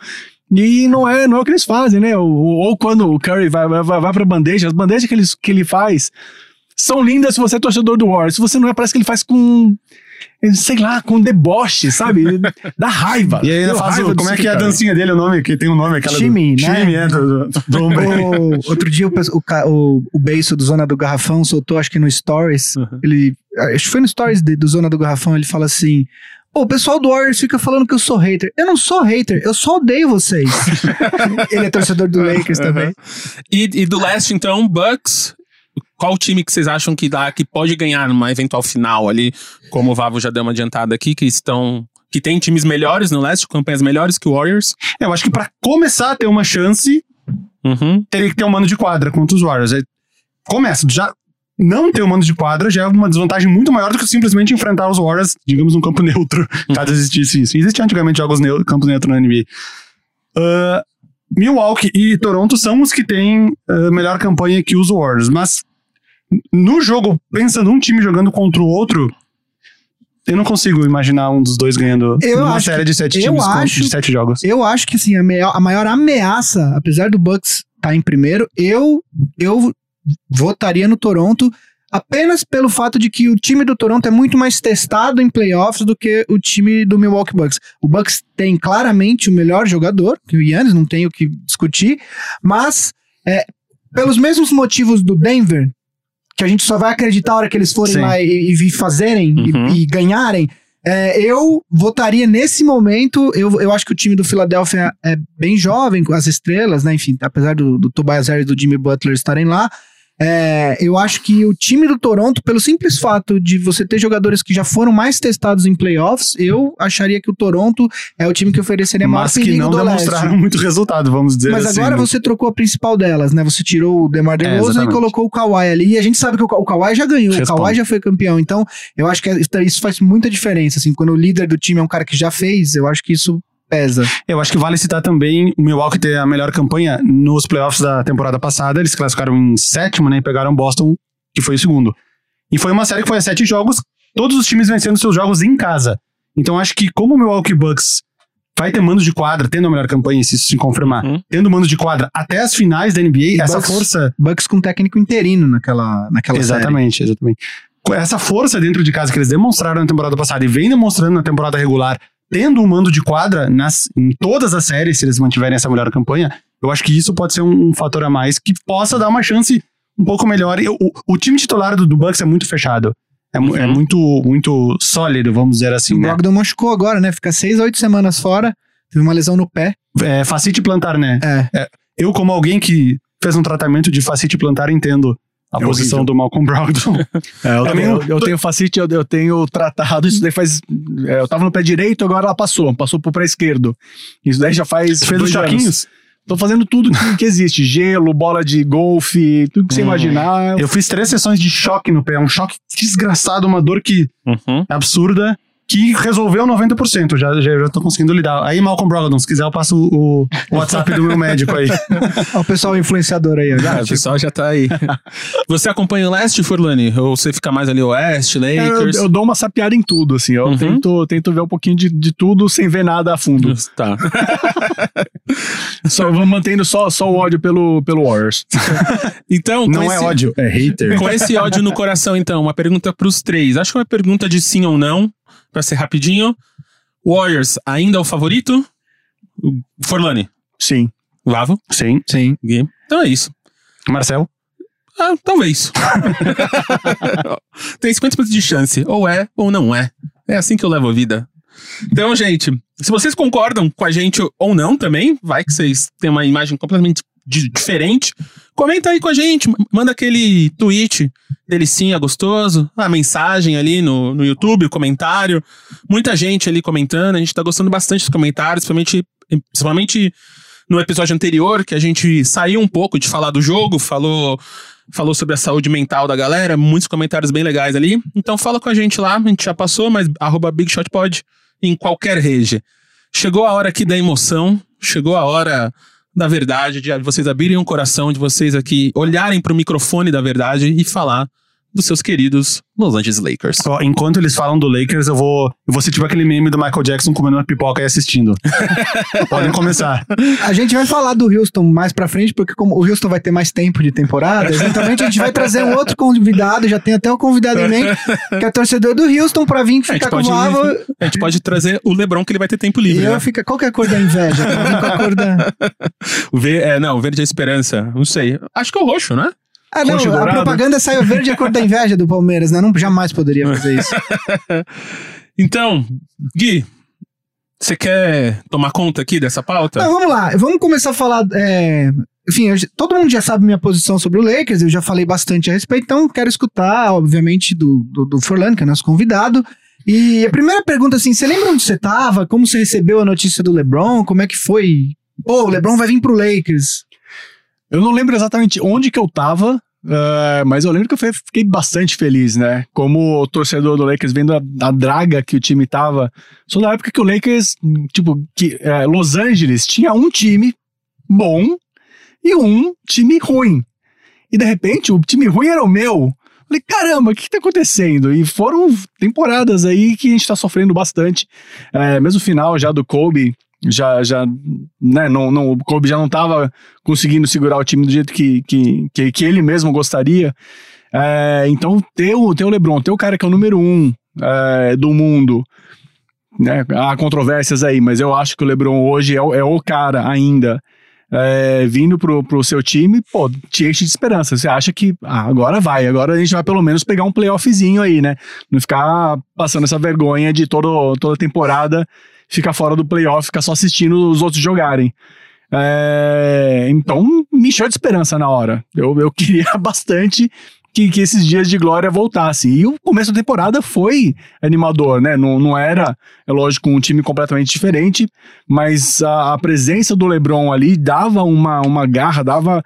E não é, não é o que eles fazem, né? Ou, ou quando o Curry vai, vai, vai vai pra bandeja, as bandejas que, eles, que ele faz são lindas se você é torcedor do Warriors. Se você não é, parece que ele faz com. Sei lá, com deboche, sabe? Dá raiva. E aí ainda Deu faz raiva o, como é que é a dancinha dele, o nome, que tem um nome, aquela Shimmy, do, né? Shimmy, é, do, do, do ombro. O- outro dia o, o, o, o beiço do Zona do Garrafão soltou, acho que no Stories. Uhum. Ele. Acho que foi no Stories de- do Zona do Garrafão, ele fala assim. Pô, o pessoal do Warriors fica falando que eu sou hater. Eu não sou hater, eu só odeio vocês. ele é torcedor do Lakers também. E, e do leste, então, Bucks. Qual time que vocês acham que dá, que pode ganhar numa eventual final ali? Como o Vavo já deu uma adiantada aqui, que estão. Que tem times melhores no leste, campanhas melhores que o Warriors. Eu acho que pra começar a ter uma chance, Uhum. teria que ter um mano de quadra contra os Warriors. Aí, começa, já não ter um mano de quadra já é uma desvantagem muito maior do que simplesmente enfrentar os Warriors, digamos, num campo neutro, caso existisse isso. Existiam antigamente jogos neutro, campos neutros na NBA. Ah, Milwaukee e Toronto são os que têm ah, melhor campanha que os Warriors, mas no jogo, pensando um time jogando contra o outro, eu não consigo imaginar um dos dois ganhando Eu uma série de sete times acho- de sete jogos. Eu acho que assim, a, maior- a maior ameaça, apesar do Bucks estar em primeiro, eu, eu votaria no Toronto apenas pelo fato de que o time do Toronto é muito mais testado em playoffs do que o time do Milwaukee Bucks. O Bucks tem claramente o melhor jogador, que o Yannis, não tem o que discutir, mas é, pelos mesmos motivos do Denver, que a gente só vai acreditar a hora que eles forem Sim. lá e, e fazerem e- Uhum. e, ganharem, é, eu votaria nesse momento. Eu, eu acho que o time do Philadelphia é bem jovem, com as estrelas, né? Enfim, apesar do, do Tobias Harris e do Jimmy Butler estarem lá. É, eu acho que o time do Toronto, pelo simples fato de você ter jogadores que já foram mais testados em playoffs, eu acharia que o Toronto é o time que ofereceria maior Mas que não do leste. demonstraram muito resultado, vamos dizer Mas assim. agora né? você trocou a principal delas, né? Você tirou o DeMar É, DeRozan e exatamente. colocou o Kawhi ali. E a gente sabe que o, o Kawhi já ganhou, Responde. o Kawhi já foi campeão. Então, eu acho que isso- isso faz muita diferença. Assim, quando o líder do time é um cara que já fez, eu acho que isso pesa. Eu acho que vale citar também o Milwaukee ter a melhor campanha nos playoffs da temporada passada. Eles classificaram em sétimo, né? E pegaram Boston, que foi o segundo. E foi uma série que foi a sete jogos, todos os times vencendo seus jogos em casa. Então acho que como o Milwaukee Bucks vai ter mando de quadra, tendo a melhor campanha, se isso se confirmar, Uhum. tendo mando de quadra até as finais da NBA, E essa Bucks- força. Bucks com técnico interino naquela, naquela Exatamente, exatamente. Com Essa força dentro de casa que eles demonstraram na temporada passada e vem demonstrando na temporada regular, tendo um mando de quadra nas, em todas as séries, se eles mantiverem essa melhor campanha, eu acho que isso pode ser um, um fator a mais que possa dar uma chance um pouco melhor. E o, o time titular do, do Bucks é muito fechado. É, é Uhum. muito, muito sólido, vamos dizer assim. O né? Brogdon machucou agora, né? Fica seis a oito semanas fora. Teve uma lesão no pé. É, facite plantar, né? É. Eu, como alguém que fez um tratamento de facite plantar, entendo a É posição horrível. do Malcolm Brogdon. É, eu, É tenho, meio- eu, tenho facite, eu, eu tenho tratado, isso daí faz. é, eu tava no pé direito, agora ela passou, passou pro pé esquerdo. Isso daí já faz. Você fez os dois choquinhos? Tô fazendo tudo que, que existe: gelo, bola de golfe, tudo que você Hum. imaginar. Eu fiz três sessões de choque no pé. Um choque desgraçado, uma dor que Uhum. absurda, que resolveu 90%. Já, já, já tô conseguindo lidar. Aí, Malcolm Brogdon, se quiser, eu passo o, o WhatsApp do meu médico aí. O pessoal influenciador aí, ó. Ah, o pessoal já tá aí. Você acompanha o leste, Furlani? Ou você fica mais ali oeste, É, eu, Lakers? eu dou uma sapiada em tudo, assim. Eu Uhum. tento, tento ver um pouquinho de, de tudo sem ver nada a fundo. Tá. Só vou mantendo só, só o ódio pelo, pelo Warriors. Então, Não é esse- ódio, é hater. Com esse ódio no coração, então, uma pergunta pros três. Acho que é uma pergunta de sim ou não, pra ser rapidinho. Warriors ainda é o favorito? Forlani, Sim. Lavo, Sim. Sim. Gui. Então é isso. Marcel? Ah, talvez. Tem 50% de chance. Ou é, ou não é. É assim que eu levo a vida. Então, gente, se vocês concordam com a gente ou não também, vai que vocês têm uma imagem completamente di- diferente, comenta aí com a gente, manda aquele tweet delicinha gostoso, a mensagem ali no, no YouTube, comentário. Muita gente ali comentando, a gente tá gostando bastante dos comentários, principalmente, principalmente no episódio anterior, que a gente saiu um pouco de falar do jogo, falou falou sobre a saúde mental da galera, muitos comentários bem legais ali. Então fala com a gente lá, a gente já passou, mas arroba BigShotPod em qualquer rede. Chegou a hora aqui da emoção, chegou a hora da verdade, de vocês abrirem o coração, de vocês aqui olharem pro microfone da verdade e falar dos seus queridos Los Angeles Lakers. Enquanto eles falam do Lakers, eu vou, eu vou ser tipo aquele meme do Michael Jackson comendo uma pipoca e assistindo. Podem começar. A gente vai falar do Houston mais pra frente, porque como o Houston vai ter mais tempo de temporada, eventualmente a gente vai trazer um outro convidado, já tem até o convidado em mente, que é torcedor do Houston pra vir A gente ficar com pode- o Lavo. A gente pode trazer o LeBron que ele vai ter tempo E livre, eu né? fica, qual que é a cor da inveja? Vir com a cor da... O ver, é, não, o verde é a esperança. Não sei. Acho que é o roxo, né? Ah, não, a propaganda saiu verde a cor da inveja do Palmeiras, né? Não, jamais poderia fazer isso. Então, Gui, você quer tomar conta aqui dessa pauta? Então, vamos lá, vamos começar a falar. é, Enfim, eu todo mundo já sabe minha posição sobre o Lakers, eu já falei bastante a respeito, então quero escutar, obviamente, do, do, do Forlan, que é nosso convidado. E a primeira pergunta, assim, você lembra onde você tava? Como você recebeu a notícia do LeBron? Como é que foi? Pô, o LeBron vai vir pro Lakers. Eu não lembro exatamente onde que eu tava, eh, mas eu lembro que eu fiquei bastante feliz, né? Como torcedor do Lakers, vendo a, a draga que o time tava. Só na época que o Lakers, tipo, que eh, Los Angeles tinha um time bom e um time ruim. E de repente o time ruim era o meu. Falei, caramba, o que, que tá acontecendo? E foram temporadas aí que a gente tá sofrendo bastante. Eh, mesmo final já do Kobe, já, já né, não, não, o Kobe já não tava conseguindo segurar o time do jeito que, que, que, que ele mesmo gostaria. É, então, ter o, ter o LeBron, ter o cara que é o número um é, do mundo, né, há controvérsias aí, mas eu acho que o LeBron hoje é, o- é o cara ainda. é, vindo pro, pro seu time, pô, te enche de esperança. Você acha que ah, agora vai, agora a gente vai pelo menos pegar um playoffzinho aí, né? Não ficar passando essa vergonha de todo, toda temporada ficar fora do playoff, ficar só assistindo os outros jogarem. É, então, me encheu de esperança na hora. Eu, eu queria bastante que, que esses dias de glória voltassem. E o começo da temporada foi animador, né? Não, não era, é lógico, um time completamente diferente, mas a, a presença do LeBron ali dava uma, uma garra, dava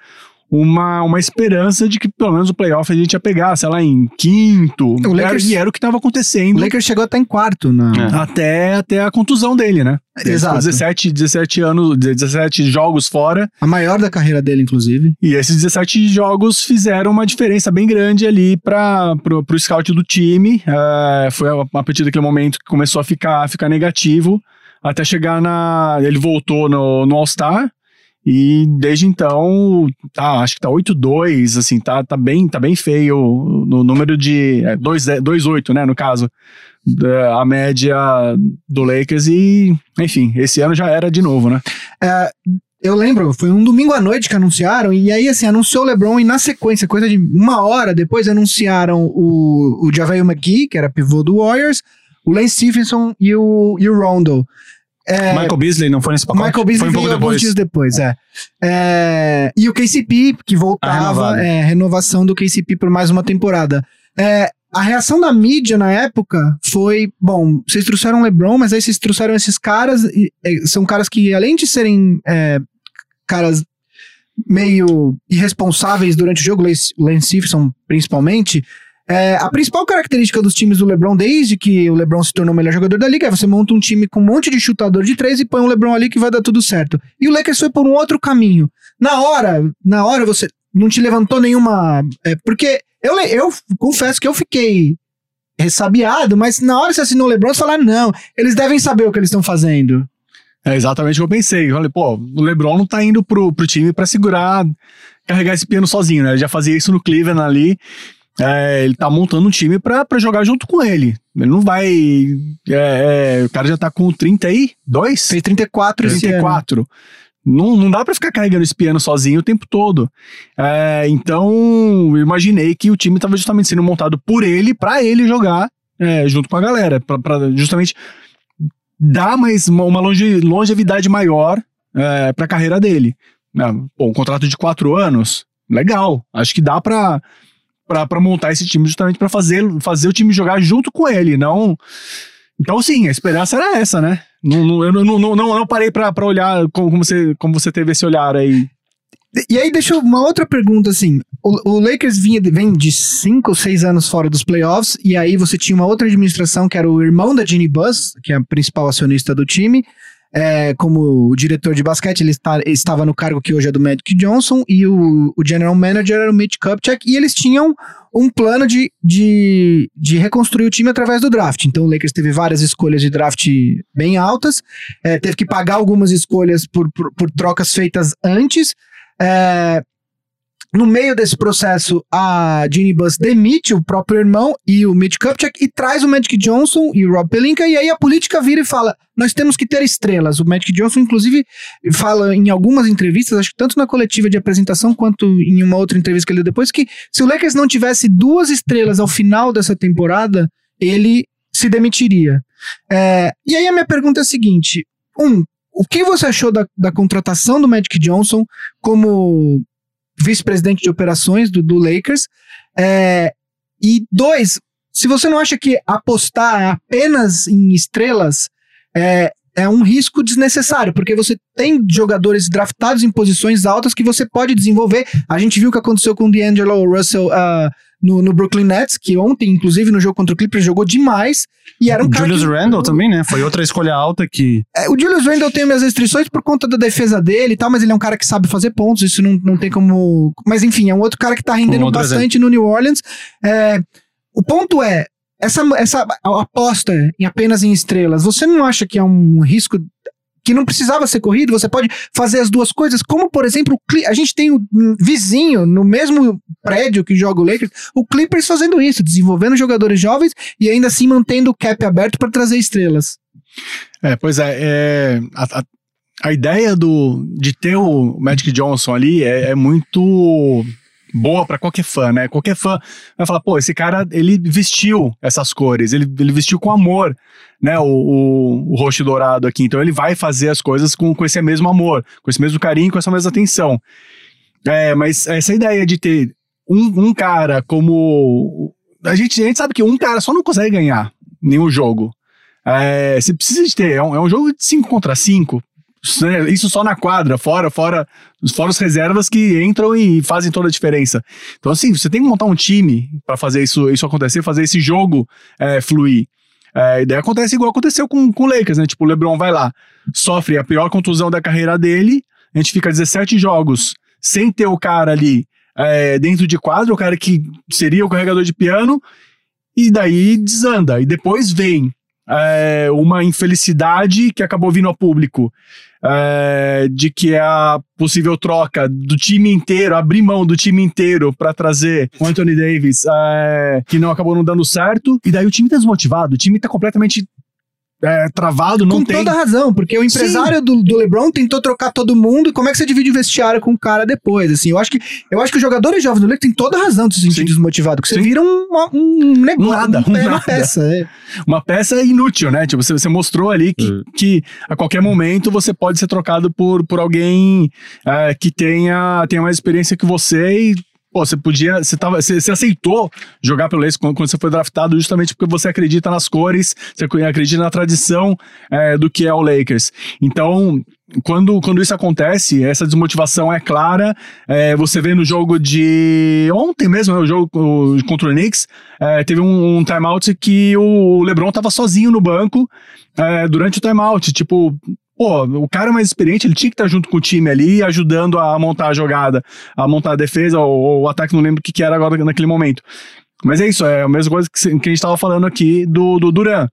uma, uma esperança de que pelo menos o playoff a gente ia pegar, sei lá, em quinto. O Lakers- era, e era o que estava O acontecendo Lakers chegou até em quarto na. É. até, até a contusão dele, né? Exato. ficou 17, 17 anos, 17 jogos fora. A maior da carreira dele, inclusive. E esses 17 jogos fizeram uma diferença bem grande ali para pro, pro scout do time. É, foi a, a partir daquele momento que começou a ficar, ficar negativo, até chegar na. Ele voltou no, no All-Star. E desde então, tá, acho que tá 8-2, assim, tá, tá, bem, tá bem feio no número de. É, 2-8, né, no caso. da- a média do Lakers e, enfim, esse ano já era de novo, né? Eu lembro, foi um domingo à noite que anunciaram, e aí, assim, anunciou o LeBron, e na sequência, coisa de uma hora depois, anunciaram o, o JaVale McGee, que era pivô do Warriors, o Lance Stephenson e o, e o Rondo. É, Michael Beasley não foi nesse pacote? Michael Beasley foi um pouco veio alguns depois. dias depois, é. É, E o KCP, que Ah, voltava, renovado. é, renovação do KCP por mais uma temporada. É, a reação da mídia na época foi, bom, vocês trouxeram o LeBron, mas aí vocês trouxeram esses caras, e, é, são caras que além de serem é, caras meio irresponsáveis durante o jogo, Lance Lance principalmente, é, a principal característica dos times do LeBron, desde que o LeBron se tornou o melhor jogador da liga, é você monta um time com um monte de chutador de três e põe o LeBron ali que vai dar tudo certo. E o Lakers foi por um outro caminho. Na hora, na hora você não te levantou nenhuma. é, porque eu, eu confesso que eu fiquei ressabiado, mas na hora você assinou o LeBron, você fala, não, eles devem saber o que eles estão fazendo. É exatamente o que eu pensei. Eu falei, pô, o LeBron não tá indo pro, pro time pra segurar, carregar esse piano sozinho, né? Ele já fazia isso no Cleveland ali. É, ele tá montando um time pra, pra jogar junto com ele. Ele não vai. é, é, o cara já tá com 32? Fez 34 esse ano. 34. Não, não dá pra ficar carregando esse piano sozinho o tempo todo. É, então, eu imaginei que o time tava justamente sendo montado por ele, pra ele jogar é, junto com a galera. Pra, pra justamente dar mais uma, uma longe- longevidade maior é, pra carreira dele. Né, pô, um contrato de quatro anos, legal. Acho que dá pra, pra montar esse time justamente pra fazer, fazer o time jogar junto com ele, não. Então, sim, a esperança era essa, né? Não, não, eu não, não, não, não parei pra olhar como, você, como você teve esse olhar aí. E aí, deixa uma outra pergunta, assim. O, o Lakers vinha, vem de 5 ou 6 anos fora dos playoffs, e aí você tinha uma outra administração que era o irmão da Ginny Buzz, que é a principal acionista do time. É, como diretor de basquete, ele está- estava no cargo que hoje é do Magic Johnson, e o, o general manager era o Mitch Kupchak, e eles tinham um plano de, de, de reconstruir o time através do draft. Então o Lakers teve várias escolhas de draft bem altas, é, teve que pagar algumas escolhas por, por, por trocas feitas antes. É, no meio desse processo, a Ginny Bus demite o próprio irmão e o Mitch Kupchak e traz o Magic Johnson e o Rob Pelinka, e aí a política vira e fala: nós temos que ter estrelas. O Magic Johnson, inclusive, fala em algumas entrevistas, acho que tanto na coletiva de apresentação quanto em uma outra entrevista que ele deu depois, que se o Lakers não tivesse duas estrelas ao final dessa temporada, ele se demitiria. É, e aí a minha pergunta é a seguinte: um, o que você achou da, da contratação do Magic Johnson como vice-presidente de operações do, do Lakers? É, e dois, se você não acha que apostar apenas em estrelas é, é um risco desnecessário, porque você tem jogadores draftados em posições altas que você pode desenvolver. A gente viu o que aconteceu com o D'Angelo Russell ah, no, no Brooklyn Nets, que ontem, inclusive, no jogo contra o Clippers, jogou demais. E era um cara Julius que- Randle também, né? Foi outra escolha alta que. é, o Julius Randle tem minhas restrições por conta da defesa dele e tal, mas ele é um cara que sabe fazer pontos, isso não, não tem como. Mas enfim, é um outro cara que tá rendendo Um bastante no New Orleans. É, o ponto é, essa, essa aposta em apenas em estrelas, você não acha que é um risco que não precisava ser corrido? Você pode fazer as duas coisas, como por exemplo, a gente tem um vizinho no mesmo prédio que joga o Lakers, o Clippers fazendo isso, desenvolvendo jogadores jovens e ainda assim mantendo o cap aberto para trazer estrelas. É, pois é, é, a, a- a ideia do, de ter o Magic Johnson ali é, é muito boa pra qualquer fã, né? Qualquer fã vai falar, pô, esse cara, ele vestiu essas cores, ele, ele vestiu com amor, né, o, o, o roxo dourado aqui, então ele vai fazer as coisas com, com esse mesmo amor, com esse mesmo carinho, com essa mesma atenção. É, mas essa ideia de ter um, um cara como... A gente, a gente sabe que um cara só não consegue ganhar nenhum jogo. É, você precisa de ter. É um, é um jogo de 5 contra 5. Né, isso só na quadra, fora, fora, fora os reservas que entram e fazem toda a diferença. Então, assim, você tem que montar um time para fazer isso, isso acontecer, fazer esse jogo é, fluir. É, e daí acontece igual aconteceu com, com o Lakers, né? Tipo, o LeBron vai lá, sofre a pior contusão da carreira dele, a gente fica 17 jogos sem ter o cara ali é, dentro de quadro, o cara que seria o carregador de piano, e daí desanda. E depois vem é, uma infelicidade que acabou vindo ao público é, de que é a possível troca do time inteiro, abrir mão do time inteiro para trazer o Anthony Davis, é, que não acabou não dando certo. E daí o time tá desmotivado, o time tá completamente é, travado, não com tem. toda razão, porque o empresário do, do, LeBron tentou trocar todo mundo, e como é que você divide o vestiário com o cara depois? Assim, eu acho que eu acho que os jogadores jovens do Lakers têm toda razão de se sentir Sim. desmotivado, porque você vira um, um negócio, Nada, um, um uma nada. peça. é. Uma peça inútil, né? Tipo, você, você mostrou ali que, Hum. que a qualquer momento você pode ser trocado por, por alguém é, que tenha, tenha mais experiência que você e. Pô, você podia. Você, tava, você, você aceitou jogar pelo Lakers quando, quando você foi draftado, justamente porque você acredita nas cores, você acredita na tradição é, do que é o Lakers. Então, quando, quando isso acontece, essa desmotivação é clara. É, você vê no jogo de ontem mesmo, né, o jogo contra o Knicks, é, teve um, um timeout que o LeBron tava sozinho no banco é, durante o timeout. Tipo, pô, o cara mais experiente, ele tinha que estar junto com o time ali, ajudando a montar a jogada, a montar a defesa ou, ou o ataque, não lembro o que, que era agora naquele momento. Mas é isso, é a mesma coisa que, que a gente tava falando aqui do, do Duran.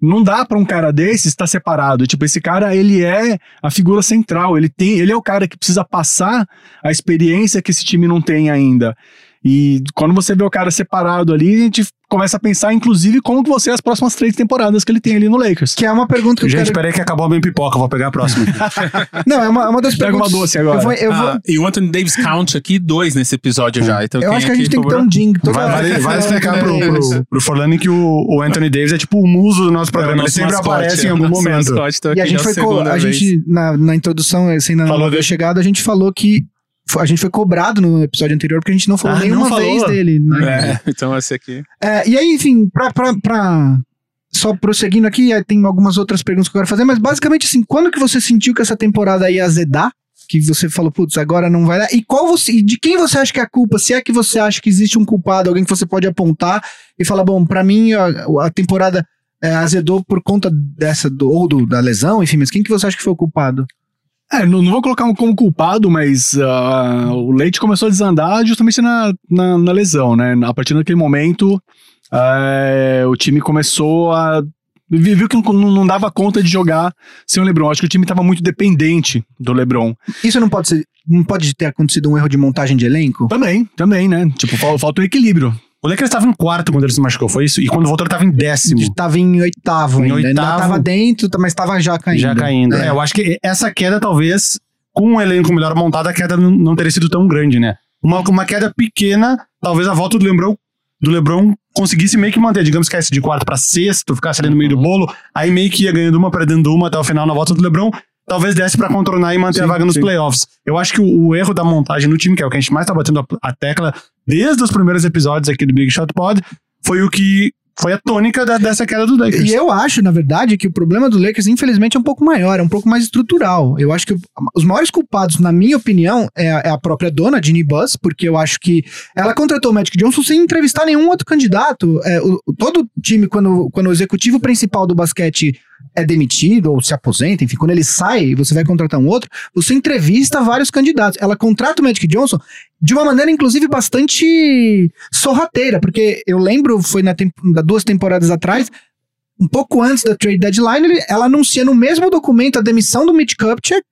Não dá pra um cara desse estar separado. Tipo, esse cara, ele é a figura central. Ele tem, ele é o cara que precisa passar a experiência que esse time não tem ainda. E quando você vê o cara separado ali, a gente começa a pensar, inclusive, como que vão ser as próximas três temporadas que ele tem ali no Lakers. Que é uma pergunta que eu Gente, quero... peraí que acabou a minha pipoca, vou pegar a próxima. Não, é uma, é uma das Pega perguntas... uma doce agora. Eu vou, eu vou- Ah, e o Anthony Davis count aqui, dois nesse episódio já. Então, eu acho que a gente tem que ter um toda Vai, vai, vai explicar pro, pro, pro Forlani que o, o Anthony Davis é tipo o muso do nosso programa. Ele nosso sempre mascote, aparece em é, algum momento. mascote, E a gente foi, a vez. gente, na, na introdução, assim, na Falou na chegada, a gente falou que a gente foi cobrado no episódio anterior porque a gente não falou Ah, nenhuma não vez falou? dele. Né? É, então esse aqui. É, e aí, enfim, pra, pra, pra- Só prosseguindo aqui, aí tem algumas outras perguntas que eu quero fazer, mas basicamente assim, quando que você sentiu que essa temporada ia azedar? Que você falou, putz, agora não vai dar. E qual você. e De quem você acha que é a culpa? Se é que você acha que existe um culpado, alguém que você pode apontar e falar, bom, pra mim a, a temporada é, azedou por conta dessa, do, ou do, da lesão, enfim, mas quem que você acha que foi o culpado? É, não, não vou colocar um como culpado, mas ah, o Leite começou a desandar justamente na, na, na lesão, né? A partir daquele momento, é, o time começou a. vi- Viu que não, não dava conta de jogar sem o Lebron. Acho que o time estava muito dependente do Lebron. Isso não pode ser. Não pode ter acontecido um erro de montagem de elenco? Também, também, né? Tipo, fal- falta o equilíbrio. O Lakers estava em quarto quando ele se machucou, foi isso? E quando voltou ele estava em décimo. De- Tava em oitavo Em ainda. Ainda oitavo. tava dentro, mas tava já caindo. Já caindo. É. É, eu acho que essa queda, talvez, com um elenco melhor montado, a queda não, teria sido tão grande, né? Uma, uma queda pequena, talvez a volta do Lebron, do Lebron conseguisse meio que manter, digamos que caísse de quarto pra sexto, ficasse ali no meio do bolo, aí meio que ia ganhando uma, perdendo uma até o final na volta do Lebron, talvez desse pra contornar e manter Sim, a vaga nos sim. playoffs. Eu acho que o, o erro da montagem no time, que é o que a gente mais tá batendo a, a tecla desde os primeiros episódios aqui do Big Shot Pod, foi o que foi a tônica da- dessa queda do Lakers. E eu acho, na verdade, que o problema do Lakers, infelizmente, é um pouco maior, é um pouco mais estrutural. Eu acho que os maiores culpados, na minha opinião, é a, é a própria dona, Ginny Buss, porque eu acho que ela contratou o Magic Johnson sem entrevistar nenhum outro candidato. É, o- todo time, quando, quando o executivo principal do basquete é demitido ou se aposenta, enfim, quando ele sai e você vai contratar um outro, você entrevista vários candidatos. Ela contrata o Magic Johnson de uma maneira, inclusive, bastante sorrateira, porque eu lembro, foi na tem- da duas temporadas atrás, um pouco antes da trade deadline, ela anuncia no mesmo documento a demissão do Mitch Kupchak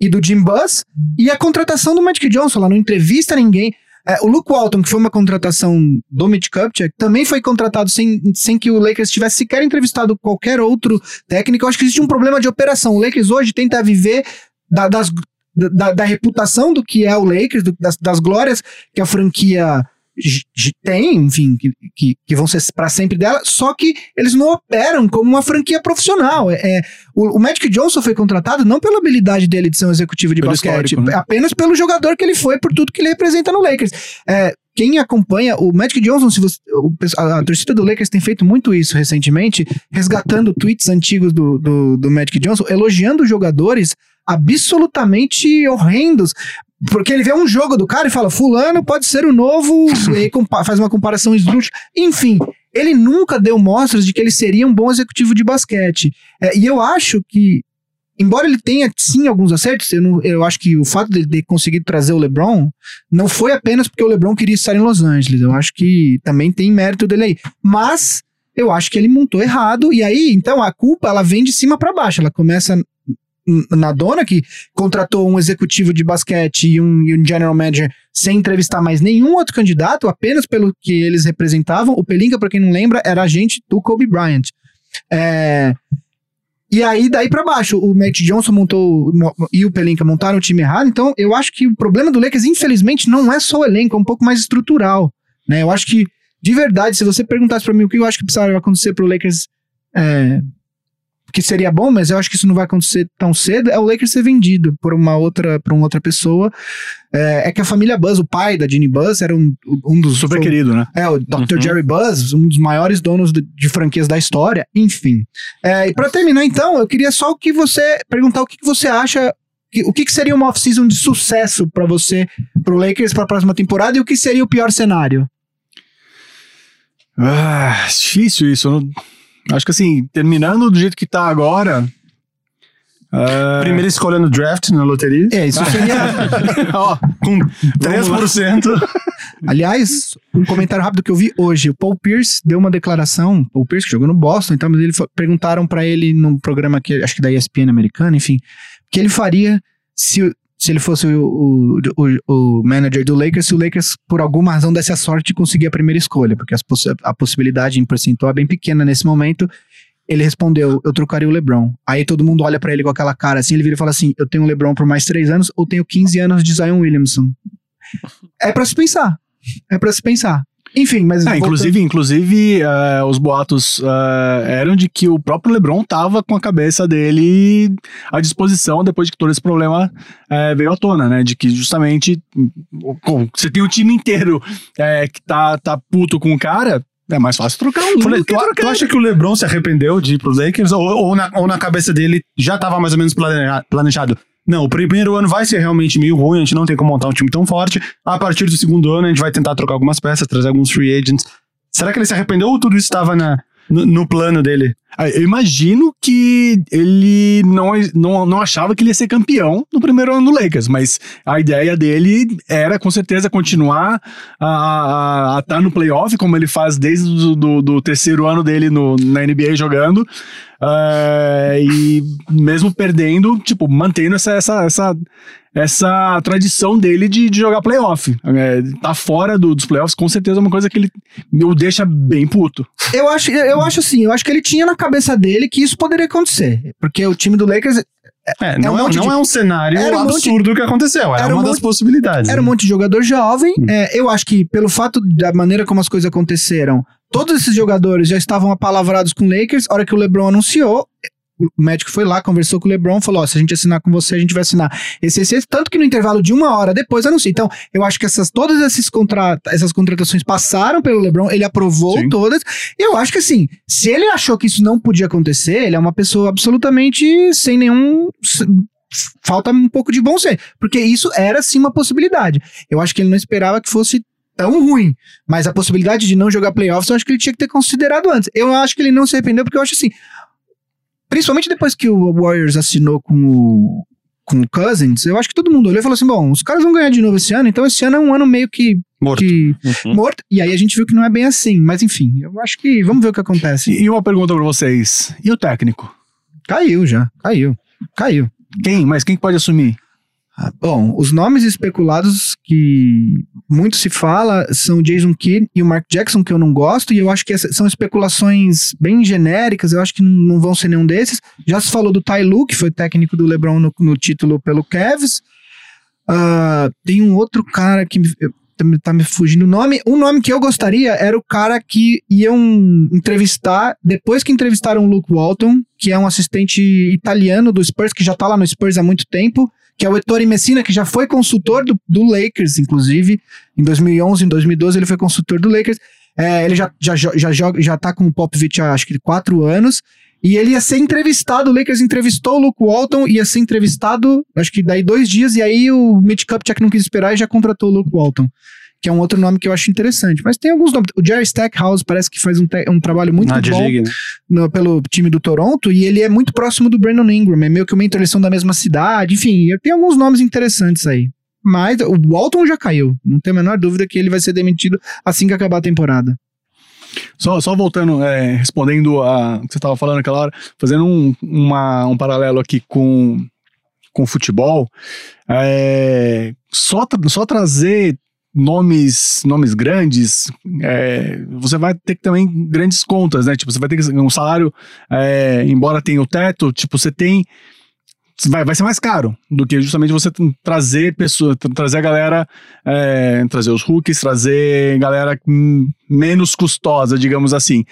e do Jim Buss e a contratação do Magic Johnson. Ela não entrevista ninguém. É, o Luke Walton, que foi uma contratação do Mitch Kupchak, também foi contratado sem, sem que o Lakers tivesse sequer entrevistado qualquer outro técnico. Eu acho que existe um problema de operação. O Lakers hoje tenta viver da, das, da, da reputação do que é o Lakers, do- das, das glórias que a franquia tem, enfim, que, que, que vão ser para sempre dela, só que eles não operam como uma franquia profissional. É, é, o, o Magic Johnson foi contratado não pela habilidade dele de ser um executivo de Pelo basquete, né? apenas pelo jogador que ele foi, por tudo que ele representa no Lakers. É, quem acompanha o Magic Johnson, se você, a, a torcida do Lakers tem feito muito isso recentemente, resgatando tweets antigos do, do, do Magic Johnson, elogiando jogadores absolutamente horrendos. Porque ele vê um jogo do cara e fala, fulano pode ser o novo, e faz uma comparação esdrúxula. Enfim, ele nunca deu mostras de que ele seria um bom executivo de basquete. É, e eu acho que, embora ele tenha sim alguns acertos, eu, não, eu acho que o fato de ele ter conseguido trazer o LeBron não foi apenas porque o LeBron queria estar em Los Angeles. Eu acho que também tem mérito dele aí. Mas eu acho que ele montou errado. E aí, então, a culpa ela vem de cima para baixo. Ela começa na dona, que contratou um executivo de basquete e um, e um, general manager sem entrevistar mais nenhum outro candidato, apenas pelo que eles representavam. O Pelinka, para quem não lembra, era agente do Kobe Bryant. É, e aí, daí para baixo, o Matt Johnson montou e o Pelinka montaram o time errado. Então, eu acho que o problema do Lakers, infelizmente, não é só o elenco, é um pouco mais estrutural. Né? Eu acho que, de verdade, se você perguntasse para mim o que eu acho que precisava acontecer pro Lakers é, que seria bom, mas eu acho que isso não vai acontecer tão cedo, é o Lakers ser vendido por uma outra, por uma outra pessoa. É, é que a família Buzz, o pai da Ginny Buzz, era um, um dos. Super foi, querido, né? É, o Dr. Uhum. Jerry Buzz, um dos maiores donos de, de franquias da história, enfim. É, e para terminar, então, eu queria só o que você. perguntar o que, que você acha o que, que, seria uma off-season de sucesso para você, pro Lakers para a próxima temporada e o que seria o pior cenário? Ah, difícil isso. Eu não, Acho que assim, terminando do jeito que tá agora. Uh... Primeira escolha no draft, na loteria. É, isso seria. Ó, com 3%. Aliás, um comentário rápido que eu vi hoje. O Paul Pierce deu uma declaração. Paul Pierce que jogou no Boston, então, mas ele perguntaram para ele num programa que acho que da ESPN americana, enfim, o que ele faria se se ele fosse o, o, o, manager do Lakers, se o Lakers, por alguma razão, desse a sorte de conseguir a primeira escolha, porque poss a possibilidade em percentual é bem pequena nesse momento. Ele respondeu: Eu trocaria o LeBron. Aí todo mundo olha para ele com aquela cara assim, ele vira e fala assim: Eu tenho o LeBron por mais três anos ou tenho 15 anos de Zion Williamson. É para se pensar. É para se pensar. Enfim, mas. É, inclusive, inclusive uh, os boatos uh, eram de que o próprio LeBron tava com a cabeça dele à disposição depois de que todo esse problema uh, veio à tona, né? De que justamente você tem o time inteiro que tá, tá puto com o cara. É mais fácil trocar um. Falei, tu, trocar. tu acha que o LeBron se arrependeu de ir pros Lakers? Ou, ou, na, ou na cabeça dele já tava mais ou menos planejado? Não, o primeiro ano vai ser realmente meio ruim, a gente não tem como montar um time tão forte. A partir do segundo ano, a gente vai tentar trocar algumas peças, trazer alguns free agents. Será que ele se arrependeu ou tudo isso estava na, no, no, plano dele? Ah, eu imagino que ele não, não, não achava que ele ia ser campeão no primeiro ano do Lakers, mas a ideia dele era com certeza continuar a estar tá no playoff, como ele faz desde o do, do terceiro ano dele no, na NBA jogando. Uh, e mesmo perdendo, tipo, mantendo essa, essa, essa, essa tradição dele de, de jogar playoff. É, tá fora do, dos playoffs, com certeza é uma coisa que ele o deixa bem puto. Eu acho, eu acho assim, eu acho que ele tinha na cabeça dele que isso poderia acontecer. Porque o time do Lakers é, não, é, um, é, não de... é um cenário um absurdo monte... que aconteceu, era, era uma um das possibilidades. Era né? um monte de jogador jovem. Hum. É, eu acho que pelo fato da maneira como as coisas aconteceram, Todos esses jogadores já estavam apalavrados com o Lakers. A hora que o LeBron anunciou, o médico foi lá, conversou com o LeBron, falou: oh, se a gente assinar com você, a gente vai assinar esse, esse, esse. Tanto que no intervalo de uma hora depois anuncia. Então, eu acho que essas, todas esses contra, essas contratações passaram pelo LeBron, ele aprovou Sim. todas. Eu acho que assim, se ele achou que isso não podia acontecer, ele é uma pessoa absolutamente sem nenhum. Falta um pouco de bom ser. Porque isso era sim uma possibilidade. Eu acho que ele não esperava que fosse tão ruim. Mas a possibilidade de não jogar playoffs, eu acho que ele tinha que ter considerado antes. Eu acho que ele não se arrependeu, porque eu acho assim. Principalmente depois que o Warriors assinou com o, com o Cousins, eu acho que todo mundo olhou e falou assim: bom, os caras vão ganhar de novo esse ano, então esse ano é um ano meio que. Morto. Que, uhum. Morto. E aí a gente viu que não é bem assim. Mas enfim, eu acho que. Vamos ver o que acontece. E, e uma pergunta pra vocês: e o técnico? Caiu já. Caiu. Caiu. Quem? Mas quem pode assumir? Ah, bom, os nomes especulados que muito se fala são Jason Kidd e o Mark Jackson, que eu não gosto, e eu acho que são especulações bem genéricas, eu acho que não vão ser nenhum desses. Já se falou do Ty Lue, que foi técnico do LeBron no, no título pelo Cavs. Uh, tem um outro cara que tá me fugindo o nome. Um nome que eu gostaria era o cara que iam entrevistar, depois que entrevistaram o Luke Walton, que é um assistente italiano do Spurs, que já tá lá no Spurs há muito tempo, que é o Ettore Messina, que já foi consultor do, do Lakers, inclusive, em 2011, em 2012 ele foi consultor do Lakers. É, ele já, já, já, já, já tá com o Popovich há acho que quatro anos. E ele ia ser entrevistado, o Lakers entrevistou o Luke Walton, ia ser entrevistado, acho que daí dois dias, e aí o Mitch Kupchak não quis esperar e já contratou o Luke Walton. Que é um outro nome que eu acho interessante. Mas tem alguns nomes. O Jerry Stackhouse parece que faz um, um trabalho muito Na bom D-League, né? no- pelo time do Toronto e ele é muito próximo do Brandon Ingram. É meio que uma são da mesma cidade. Enfim, tem alguns nomes interessantes aí. Mas o Walton já caiu. Não tem a menor dúvida que ele vai ser demitido assim que acabar a temporada. Só, só voltando, é, respondendo a que você estava falando aquela hora, fazendo um, uma- um paralelo aqui com, com o futebol, é, só, tra- só trazer nomes nomes grandes, é, você vai ter que também grandes contas, né? Tipo, você vai ter que um salário, é, embora tenha o teto, tipo, você tem vai, vai ser mais caro do que justamente você trazer pessoas, tra- trazer a galera, é, trazer os rookies, trazer galera menos custosa, digamos assim.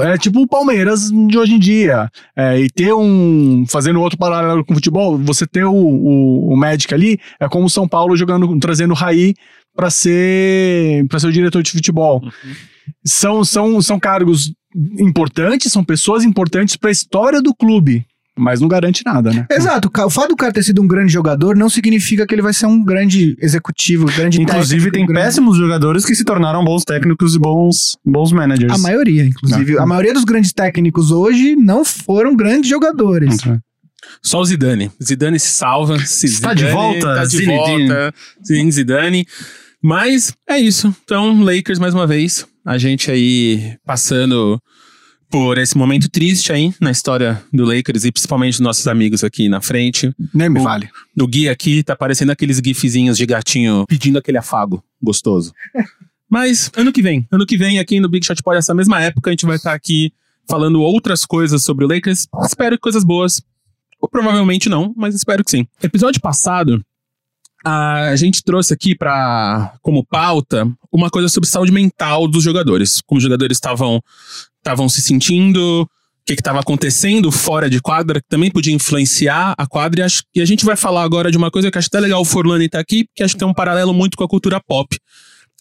É tipo o Palmeiras de hoje em dia. É, e ter um. Fazendo outro paralelo com o futebol, você ter o, o, o Magic ali é como o São Paulo jogando, trazendo o Raí para ser para ser o diretor de futebol. São, são, são cargos importantes, são pessoas importantes para a história do clube, mas não garante nada, né? Exato. o fato do cara ter sido um grande jogador não significa que ele vai ser um grande executivo, grande Inclusive, técnico, tem um grande- péssimos jogadores que se tornaram bons técnicos e bons, bons managers. A maioria, inclusive. Não. A maioria dos grandes técnicos hoje não foram grandes jogadores. Só o Zidane. Zidane se salva. Se Está de volta, Está de Zinedine. volta. Zinedine Zidane. Mas é isso. Então, Lakers mais uma vez. A gente aí passando por esse momento triste aí na história do Lakers e principalmente dos nossos amigos aqui na frente. Nem me O- fale. No guia aqui tá parecendo aqueles gifzinhos de gatinho pedindo aquele afago gostoso. Mas ano que vem, ano que vem aqui no Big Shot Pod, essa mesma época, a gente vai estar aqui falando outras coisas sobre o Lakers. Espero que coisas boas. Ou provavelmente não, mas espero que sim. Episódio passado, a gente trouxe aqui para como pauta uma coisa sobre saúde mental dos jogadores. Como os jogadores estavam estavam se sentindo, o que estava acontecendo fora de quadra, que também podia influenciar a quadra. E, acho, e a gente vai falar agora de uma coisa que acho até legal o Forlani estar aqui, porque acho que tem um paralelo muito com a cultura pop,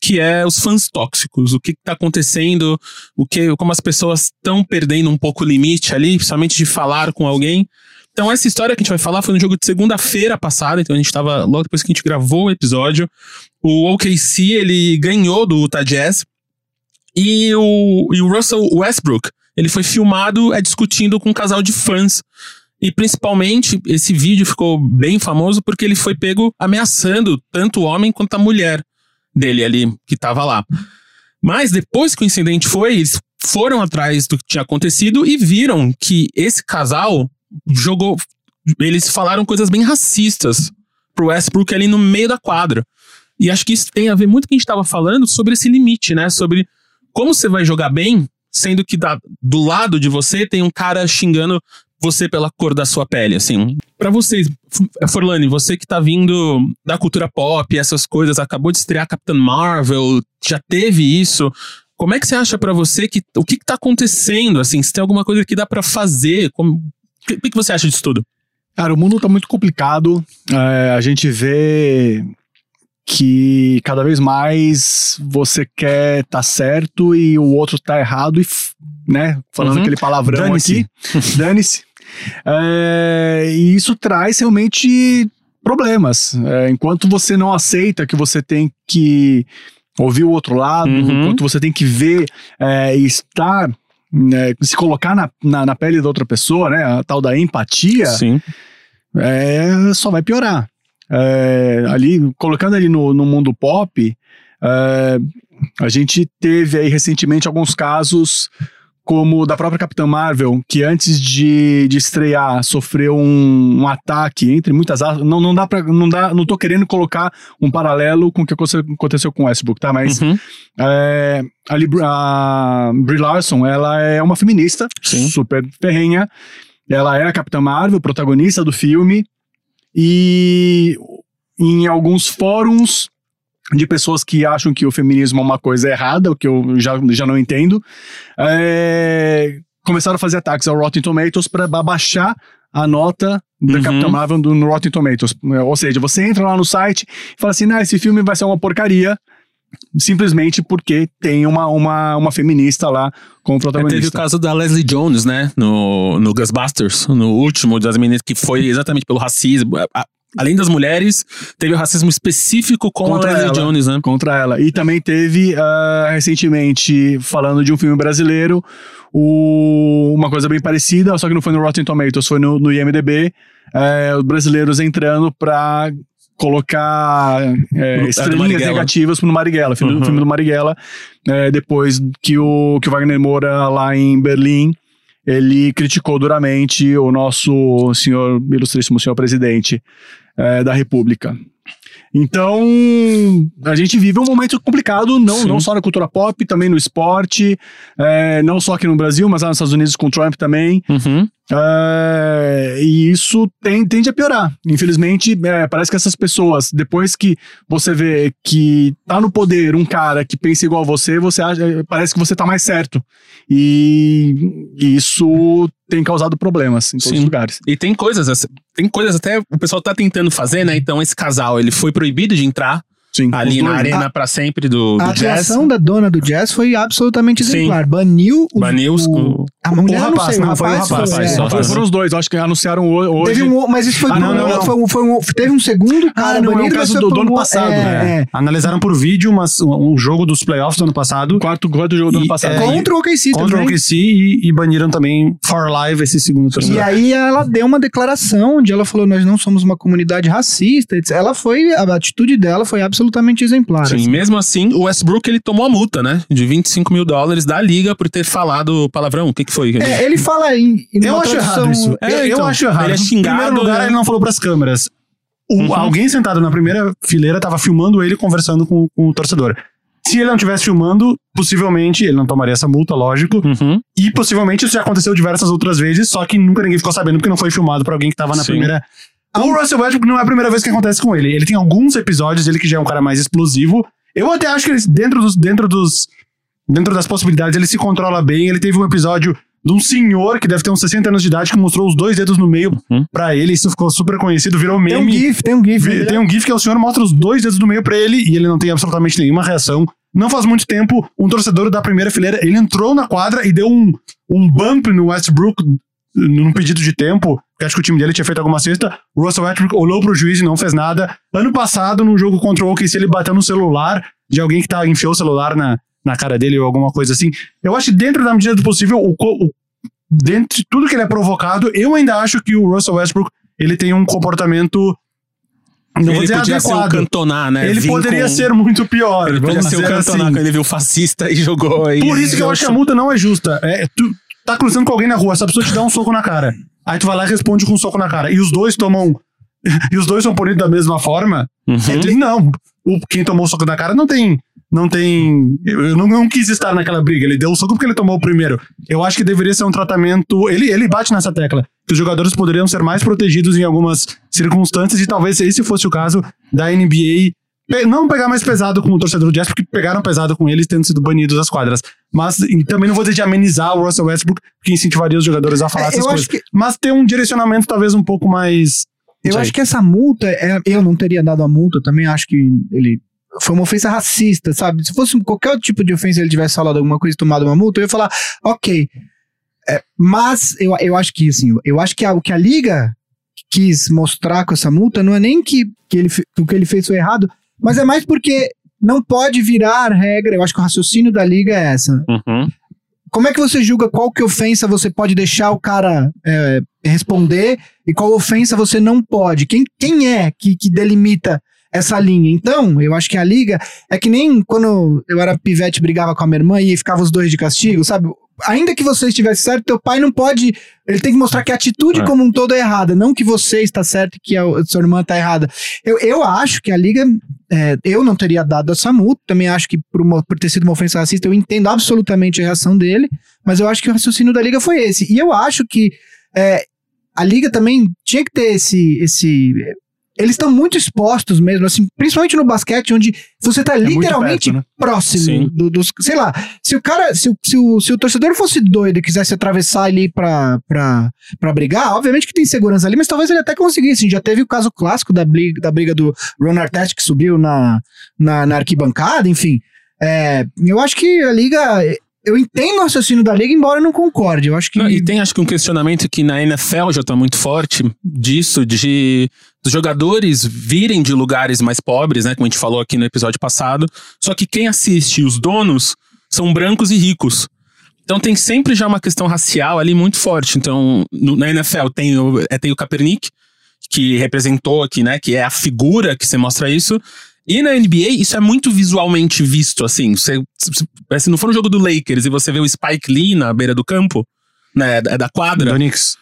que é os fãs tóxicos. O que está acontecendo, o que, como as pessoas estão perdendo um pouco o limite ali, principalmente de falar com alguém. Então, essa história que a gente vai falar foi no jogo de segunda-feira passada, então a gente estava logo depois que a gente gravou o episódio. O OKC, ele ganhou do Utah Jazz. E o, e o Russell Westbrook, ele foi filmado é, discutindo com um casal de fãs. E principalmente, esse vídeo ficou bem famoso porque ele foi pego ameaçando tanto o homem quanto a mulher dele ali, que tava lá. Mas depois que o incidente foi, eles foram atrás do que tinha acontecido e viram que esse casal jogou. Eles falaram coisas bem racistas pro Westbrook ali no meio da quadra. E acho que isso tem a ver muito com o que a gente estava falando sobre esse limite, né? Sobre como você vai jogar bem, sendo que da- do lado de você tem um cara xingando você pela cor da sua pele, assim. Pra vocês, Forlani, você que tá vindo da cultura pop, essas coisas, acabou de estrear Capitã Marvel, já teve isso. Como é que você acha pra você que o que, que tá acontecendo, assim? Se tem alguma coisa que dá pra fazer? Como, o que, que você acha disso tudo? Cara, o mundo tá muito complicado. É, a gente vê que cada vez mais você quer tá certo e o outro tá errado e, né, falando Uhum. aquele palavrão Dane-se. aqui, dane-se. É, e isso traz realmente problemas. É, enquanto você não aceita que você tem que ouvir o outro lado, Uhum. enquanto você tem que ver é, e estar, né, se colocar na, na, na pele da outra pessoa, né, a tal da empatia, Sim. é, só vai piorar. É, ali, colocando ali no, no mundo pop, é, a gente teve aí recentemente alguns casos como da própria Capitã Marvel, que antes de, de estrear sofreu um, um ataque, entre muitas aspas, não, não dá pra, não dá, não tô querendo colocar um paralelo com o que aconte- aconteceu com o Westbrook, tá, mas Uhum. é, ali, a Brie Larson, ela é uma feminista, Sim. super ferrenha. Ela é a Capitã Marvel, protagonista do filme. E em alguns fóruns de pessoas que acham que o feminismo é uma coisa errada, o que eu já, já não entendo, é, começaram a fazer ataques ao Rotten Tomatoes para abaixar a nota da Uhum. Capitã Marvel do, no Rotten Tomatoes. Ou seja, você entra lá no site e fala assim, nah, esse filme vai ser uma porcaria, simplesmente porque tem uma, uma, uma feminista lá como protagonista. É, teve o caso da Leslie Jones, né? No, no Ghostbusters, no último das meninas, que foi exatamente pelo racismo. A, além das mulheres, teve o racismo específico contra a ela, Jones, né? Contra ela. E também teve, uh, recentemente, falando de um filme brasileiro, o, uma coisa bem parecida, só que não foi no Rotten Tomatoes, foi no, no IMDB, uh, os brasileiros entrando pra colocar é, estrelinhas negativas pro Marighella, filme, uhum. filme do Marighella, é, depois que o, que o Wagner Moura lá em Berlim ele criticou duramente o nosso senhor, ilustríssimo senhor presidente é, da República. Então, a gente vive um momento complicado, não, não só na cultura pop, também no esporte, é, não só aqui no Brasil, mas lá nos Estados Unidos com o Trump também. Uhum. É, e isso tem, tende a piorar. Infelizmente, é, parece que essas pessoas, depois que você vê que tá no poder um cara que pensa igual a você, você acha, parece que você tá mais certo. E, e isso tem causado problemas em todos Sim. os lugares. E tem coisas, tem coisas até o pessoal tá tentando fazer, né? Então esse casal, ele foi proibido de entrar Sim, ali na arena para sempre do, do a jazz. A atuação da dona do jazz foi absolutamente exemplar. Sim. Baniu o, Baniu o, a mulher, o rapaz, não, foi o rapaz. Foi, rapaz. Foram os dois, acho que anunciaram hoje. Teve um, mas isso foi, ah, não, não, não. Foi, um, foi um, teve um segundo cara ah, não, banido, é o caso do, do ano passado. É, né? é. Analisaram por vídeo mas, um jogo dos playoffs do ano passado. Quarto, quarto jogo do ano passado. É, contra o OKC Contra o OKC e, e baniram também for live esse segundo torneio. E aí ela deu uma declaração onde ela falou, nós não somos uma comunidade racista. Ela foi, a atitude dela foi absolutamente exemplar. Sim, assim. mesmo assim, o Westbrook ele tomou a multa, né? De 25 mil dólares da liga por ter falado palavrão. O que, que foi? É, ele fala em. em eu acho errado isso. É, eu, então, eu acho errado. Ele é xingado. Em primeiro lugar, né? ele não falou pras câmeras. O, uhum. Alguém sentado na primeira fileira tava filmando ele conversando com, com o torcedor. Se ele não estivesse filmando, possivelmente ele não tomaria essa multa, lógico. Uhum. E possivelmente isso já aconteceu diversas outras vezes, só que nunca ninguém ficou sabendo porque não foi filmado pra alguém que tava na Sim. primeira. O Russell Westbrook não é a primeira vez que acontece com ele. Ele tem alguns episódios, ele que já é um cara mais explosivo, eu até acho que ele, dentro dos, dentro dos. Dentro das possibilidades, ele se controla bem. Ele teve um episódio de um senhor que deve ter uns 60 anos de idade que mostrou os dois dedos no meio uhum. pra ele. Isso ficou super conhecido, virou meme. Tem um GIF, tem um GIF. Vi, tem um GIF que é o senhor mostra os dois dedos no meio pra ele e ele não tem absolutamente nenhuma reação. Não faz muito tempo, um torcedor da primeira fileira, ele entrou na quadra e deu um, um bump no Westbrook num pedido de tempo, que acho que o time dele tinha feito alguma cesta, o Russell Westbrook olhou pro juiz e não fez nada. Ano passado, num jogo contra o OKC, ele bateu no celular de alguém que tá, enfiou o celular na, na cara dele ou alguma coisa assim. Eu acho que dentro da medida do possível, o, o, dentro de tudo que ele é provocado, eu ainda acho que o Russell Westbrook, ele tem um comportamento não ele podia adequado. ser o cantonar, né? Ele Vim poderia com... ser muito pior. Ele podia ser o cantonar assim. quando ele viu fascista e jogou aí. Por isso que eu acho que a multa não é justa. É, tu, tá cruzando com alguém na rua, essa pessoa te dá um soco na cara. Aí tu vai lá e responde com um soco na cara. E os dois tomam. e os dois são punidos da mesma forma. Uhum. Ele, não. O, quem tomou o soco na cara não tem. Não tem. Eu não, não quis estar naquela briga. Ele deu o soco porque ele tomou o primeiro. Eu acho que deveria ser um tratamento. Ele, ele bate nessa tecla. Que os jogadores poderiam ser mais protegidos em algumas circunstâncias. E talvez esse fosse o caso da NBA não pegar mais pesado com o torcedor do Jazz, porque pegaram pesado com eles tendo sido banidos das quadras. Mas também não vou dizer de amenizar o Russell Westbrook, que incentivaria os jogadores a falar é, essas coisas. Que... Mas ter um direcionamento talvez um pouco mais. Eu acho que essa multa, é, eu não teria dado a multa, também acho que ele foi uma ofensa racista, sabe? Se fosse qualquer tipo de ofensa ele tivesse falado alguma coisa e tomado uma multa, eu ia falar, ok. É, mas eu, eu acho que, assim, eu acho que o que a liga quis mostrar com essa multa não é nem que, que ele, o que ele fez foi errado, mas é mais porque não pode virar regra. Eu acho que o raciocínio da liga é essa. Uhum. Como é que você julga qual que ofensa você pode deixar o cara é, responder e qual ofensa você não pode? Quem, quem é que, que delimita essa linha. Então, eu acho que a liga é que nem quando eu era pivete, brigava com a minha irmã e ficava os dois de castigo, sabe? ainda que você estivesse certo, teu pai não pode. Ele tem que mostrar que a atitude é. como um todo é errada, não que você está certo e que a, a sua irmã está errada. Eu, eu acho que a liga. É, eu não teria dado essa multa, também acho que por, uma, por ter sido uma ofensa racista, eu entendo absolutamente a reação dele, mas eu acho que o raciocínio da liga foi esse. E eu acho que é, a liga também tinha que ter esse. esse eles estão muito expostos mesmo, assim, principalmente no basquete, onde você tá É literalmente perto, né? próximo do- dos. Sei lá, se o cara, se, o- se, o, se o torcedor fosse doido e quisesse atravessar ali pra, pra, pra brigar, obviamente que tem segurança ali, mas talvez ele até conseguisse. Já teve o caso clássico da briga, da briga do Ron Artest que subiu na, na, na arquibancada, enfim. É, eu acho que a liga. Eu entendo o raciocínio da liga, embora eu não concorde. Eu acho que. Não, e tem, acho que, um questionamento que na NFL já tá muito forte disso, de dos jogadores virem de lugares mais pobres, né? Como a gente falou aqui no episódio passado. Só que quem assiste, os donos, são brancos e ricos. Então tem sempre já uma questão racial ali muito forte. Então, no- na NFL tem o, é, tem o Kaepernick, que representou aqui, né? Que é a figura que você mostra isso. E na NBA, isso é muito visualmente visto, assim. Você, se, não for no jogo do Lakers e você vê o Spike Lee na beira do campo, né? É da quadra. Do Knicks.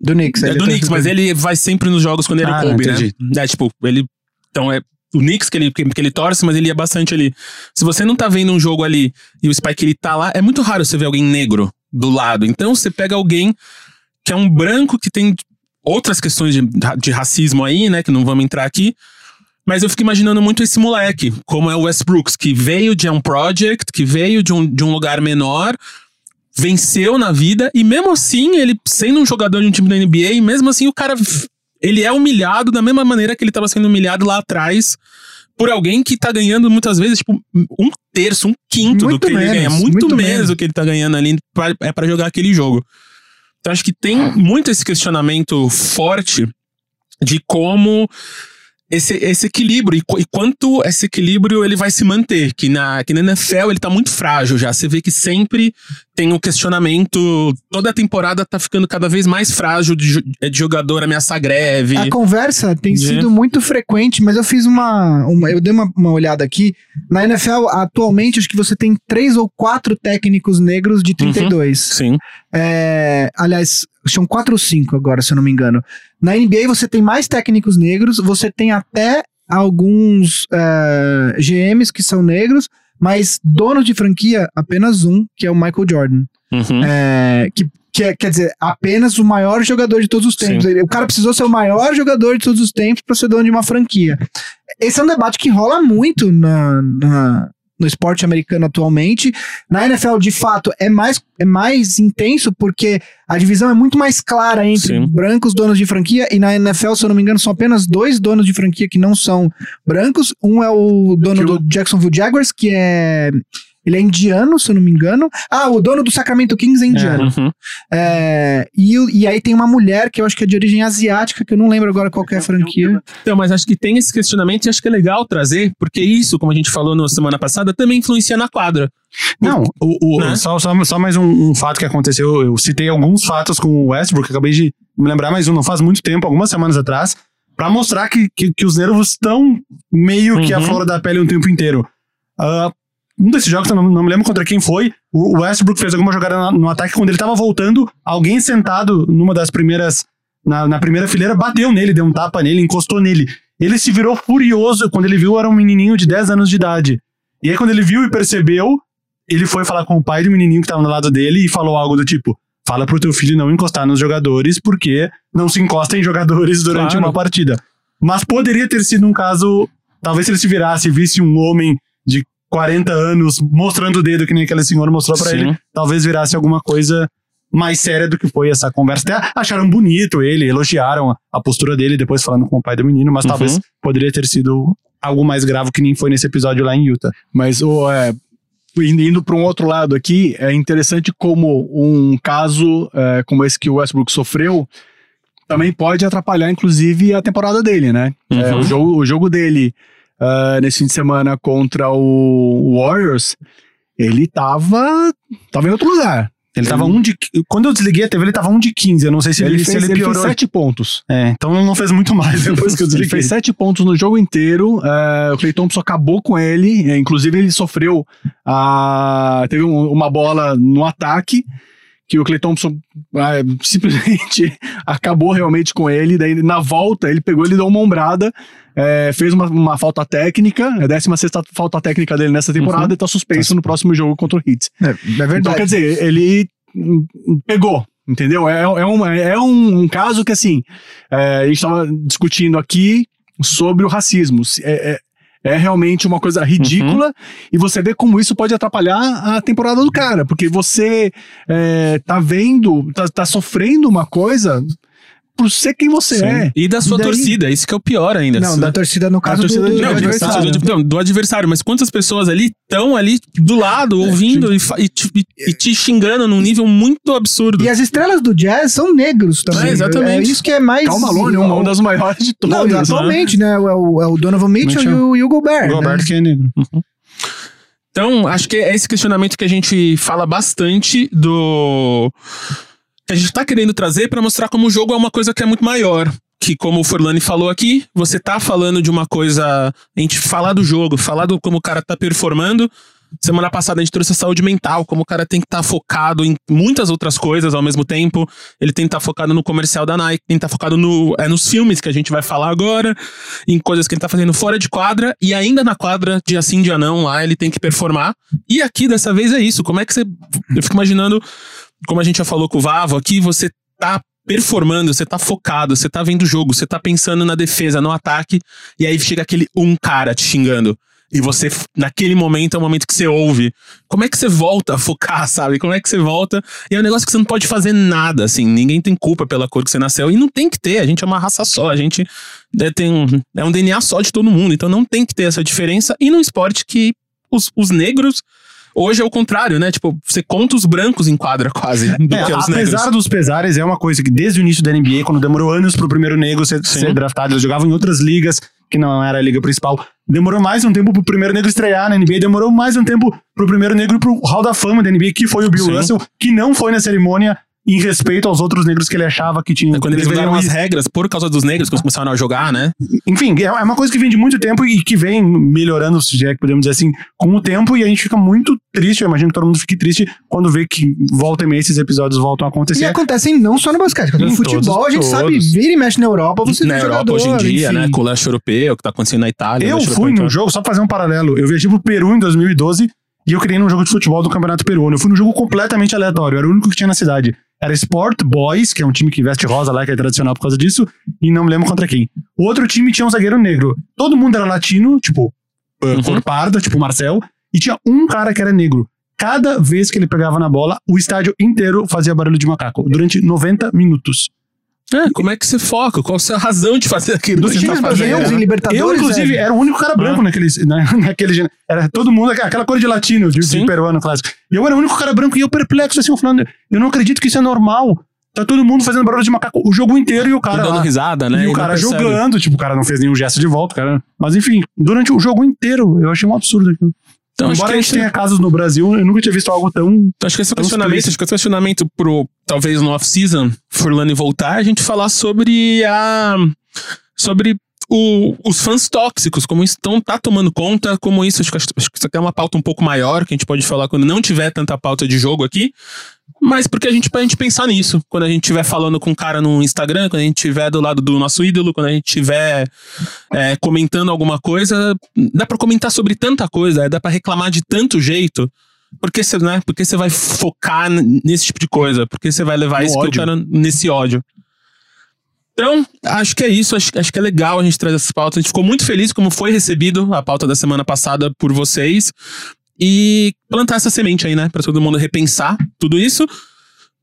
Do Knicks. É do tá- Knicks, mas ele vai sempre nos jogos quando ele Ah, coube, né? entendi. É, tipo, ele. Então é o Knicks que ele, que, ele torce, mas ele ia bastante ali. Se você não tá vendo um jogo ali e o Spike ele tá lá, é muito raro você ver alguém negro do lado. Então você pega alguém que é um branco que tem outras questões de, de racismo aí, né? Que não vamos entrar aqui. Mas eu fico imaginando muito esse moleque, como é o Westbrooks, que veio de um project, que veio de um, de um lugar menor, venceu na vida, e mesmo assim, ele sendo um jogador de um time da NBA, mesmo assim o cara, ele é humilhado da mesma maneira que ele estava sendo humilhado lá atrás por alguém que tá ganhando muitas vezes, tipo, um terço, um quinto do Muito que ele menos, ganha. Muito, muito menos menos. do que ele tá ganhando ali pra, é para jogar aquele jogo. Então acho que tem muito esse questionamento forte de como esse, esse equilíbrio e, e quanto esse equilíbrio ele vai se manter. Que na, que na NFL ele tá muito frágil já. Você vê que sempre tem um questionamento. Toda a temporada tá ficando cada vez mais frágil de, jo- de jogador ameaçar greve. A conversa tem De- sido muito frequente, mas eu fiz uma. uma- eu dei uma, uma olhada aqui. Na NFL, atualmente, acho que você tem três ou quatro técnicos negros de 32. Sim. É, aliás, são quatro ou cinco agora, se eu não me engano. Na NBA, você tem mais técnicos negros, você tem até alguns é, GMs que são negros, mas donos de franquia, apenas um, que é o Michael Jordan. Uhum. É, que, que é- quer dizer, apenas o maior jogador de todos os tempos. Ele- o cara precisou ser o maior jogador de todos os tempos para ser dono de uma franquia. Esse é um debate que rola muito na, na- no esporte americano atualmente. Na NFL, de fato, é mais, é mais intenso porque a divisão é muito mais clara entre Sim. brancos donos de franquia e na NFL, se eu não me engano, são apenas dois donos de franquia que não são brancos. Um é o dono Que o- do Jacksonville Jaguars, que é ele é indiano, se eu não me engano. Ah, o dono do Sacramento Kings é indiano. Uhum. É, e, e aí tem uma mulher que eu acho que é de origem asiática, que eu não lembro agora qual que é a franquia. Então, mas acho que tem esse questionamento e acho que é legal trazer, porque isso, como a gente falou na semana passada, também influencia na quadra. Não, o, o- Né? só, só, só mais um, um fato que aconteceu. Eu citei alguns fatos com o Westbrook, acabei de me lembrar mais um, não faz muito tempo, algumas semanas atrás, pra mostrar que, que, que os nervos estão meio que a Uhum. flor da pele o tempo inteiro. Ah, um desses jogos, não, não me lembro contra quem foi, o Westbrook fez alguma jogada na- no ataque quando ele tava voltando, alguém sentado numa das primeiras. Na, na primeira fileira, bateu nele, deu um tapa nele, encostou nele. Ele se virou furioso quando ele viu era um menininho de 10 anos de idade. E aí, quando ele viu e percebeu, ele foi falar com o pai do menininho que tava do lado dele e falou algo do tipo: fala pro teu filho não encostar nos jogadores, porque não se encosta em jogadores durante Claro. uma partida. Mas poderia ter sido um caso. Talvez se ele se virasse e visse um homem 40 anos mostrando o dedo, que nem aquele senhor mostrou pra Sim. ele, talvez virasse alguma coisa mais séria do que foi essa conversa. Até acharam bonito ele, elogiaram a, postura dele depois falando com o pai do menino, mas Uhum. talvez poderia ter sido algo mais grave que nem foi nesse episódio lá em Utah. Mas o, é, indo- para um outro lado aqui, é interessante como um caso é, como esse que o Westbrook sofreu também pode atrapalhar, inclusive, a temporada dele, né? É, Uhum. o, jogo, o jogo dele ah, nesse fim de semana contra o Warriors, ele tava, tava em outro lugar. Ele tava um de. Quando eu desliguei a TV, ele tava um de 15. Eu não sei se ele, Ele, se fez, ele ele piorou. fez sete pontos. É, então não fez muito mais depois que eu Ele desliguei. fez sete pontos no jogo inteiro. é, o Clay Thompson acabou com ele. é, inclusive, ele sofreu. a teve um- uma bola no ataque que o Clay Thompson é, simplesmente acabou realmente com ele. Daí, na volta, ele pegou, ele deu uma ombrada. É, fez uma, uma falta técnica, é a 16 falta técnica dele nessa temporada Uhum. e tá suspenso no próximo jogo contra o Hits. É, é Então, verdade. quer dizer, ele pegou. Entendeu? É, é, um, é um, um caso que, assim, é, a gente estava discutindo aqui sobre o racismo. É, é, é realmente uma coisa ridícula uhum. e você vê como isso pode atrapalhar a temporada do cara, porque você é, tá vendo, tá, tá sofrendo uma coisa por ser quem você Sim. é. E da sua e daí... torcida, isso que é o pior ainda. Não, da torcida no caso torcida do, do, não, do, adversário. Do, não, do adversário, mas quantas pessoas ali estão ali do lado, é, ouvindo e, e, te, e, te xingando num nível muito absurdo. E as estrelas do jazz são negros também. É, exatamente. É isso que é mais... Calma, Malone, uma das maiores de todas. Não, né? atualmente, né? É o, é o Donovan Mitchell e o, e o Gobert. Gobert né? que é negro. Uhum. Então, acho que é esse questionamento que a gente fala bastante do que a gente tá querendo trazer para mostrar como o jogo é uma coisa que é muito maior. Que, como o Forlani falou aqui, você tá falando de uma coisa. A gente falar do jogo, falar do como o cara tá performando. Semana passada a gente trouxe a saúde mental, como o cara tem que estar tá focado em muitas outras coisas ao mesmo tempo. Ele tem que estar tá focado no comercial da Nike, tem que estar tá focado no, é, nos filmes que a gente vai falar agora, em coisas que ele tá fazendo fora de quadra, e ainda na quadra, dia sim, dia não, lá ele tem que performar. E aqui, dessa vez, é isso. Como é que você. Eu fico imaginando como a gente já falou com o Vavo aqui, você tá performando, você tá focado, você tá vendo o jogo, você tá pensando na defesa, no ataque, e aí chega aquele um cara te xingando. E você, naquele momento, é o momento que você ouve. Como é que você volta a focar, sabe? Como é que você volta? E é um negócio que você não pode fazer nada, assim. Ninguém tem culpa pela cor que você nasceu. E não tem que ter, a gente é uma raça só. A gente é, tem um, é um DNA só de todo mundo. Então não tem que ter essa diferença. E num esporte que os, os negros Hoje é o contrário, né? Tipo, você conta os brancos em quadra quase. Do é, que os apesar negros. dos pesares, é uma coisa que desde o início da NBA, quando demorou anos pro primeiro negro ser, ser draftado, eles jogavam em outras ligas que não era a liga principal. Demorou mais um tempo pro primeiro negro estrear na NBA, demorou mais um tempo pro primeiro negro pro Hall da Fama da NBA, que foi o Bill Sim. Russell, que não foi na cerimônia em respeito aos outros negros que ele achava que tinham. É quando eles mudaram as regras por causa dos negros que começaram a jogar, né? Enfim, é, é uma coisa que vem de muito tempo e que vem melhorando, se é que podemos dizer assim, com o tempo, e a gente fica muito triste, eu imagino que todo mundo fique triste quando vê que volta e meia esses episódios voltam a acontecer. E acontecem não só no basquete, no futebol todos, a gente todos. sabe, vira e mexe na Europa, você Na Europa jogador, hoje em dia, enfim. né, com o leste europeu, o que tá acontecendo na Itália. Eu fui no jogo, só pra fazer um paralelo, eu viajei pro Peru em 2012 e eu criei num jogo de futebol do Campeonato Peruano. Eu fui num jogo completamente aleatório, era o único que tinha na cidade. Era Sport Boys, que é um time que veste rosa lá, que é tradicional por causa disso, e não me lembro contra quem. O outro time tinha um zagueiro negro. Todo mundo era latino, tipo, uhum. cor parda, tipo Marcel, e tinha um cara que era negro. Cada vez que ele pegava na bola, o estádio inteiro fazia barulho de macaco, durante 90 minutos. É, como é que você foca? Qual a fazer de fazer aquilo que você tá fazendo? Em Libertadores, eu, inclusive, é. era o único cara branco ah. naquele, né, naquele... Era todo mundo, aquela cor de latino, de, de peruano clássico. E eu era o único cara branco e eu perplexo, assim, falando, eu não acredito que isso é normal. Tá todo mundo fazendo barulho de macaco o jogo inteiro e o cara. E dando lá, risada, né? E o cara jogando, tipo, o cara não fez nenhum gesto de volta, cara. Mas enfim, durante o jogo inteiro, eu achei um absurdo aquilo. Então, Embora a gente tenha casos no Brasil, eu nunca tinha visto algo tão. Então, acho que esse questionamento, acho que esse questionamento pro talvez no off-season, Furlane voltar, a gente falar sobre a. sobre o, os fãs tóxicos, como isso tão, tá tomando conta, como isso, acho que, acho que isso aqui é uma pauta um pouco maior, que a gente pode falar quando não tiver tanta pauta de jogo aqui, mas porque a gente, pra gente pensar nisso, quando a gente estiver falando com um cara no Instagram, quando a gente estiver do lado do nosso ídolo, quando a gente estiver é, comentando alguma coisa, dá para comentar sobre tanta coisa, dá para reclamar de tanto jeito. Porque você, né? Porque você vai focar nesse tipo de coisa? Porque você vai levar esse cara nesse ódio? Então, acho que é isso. Acho, acho que é legal a gente trazer essas pautas. A gente ficou muito feliz como foi recebido a pauta da semana passada por vocês e plantar essa semente aí, né? Pra todo mundo repensar tudo isso.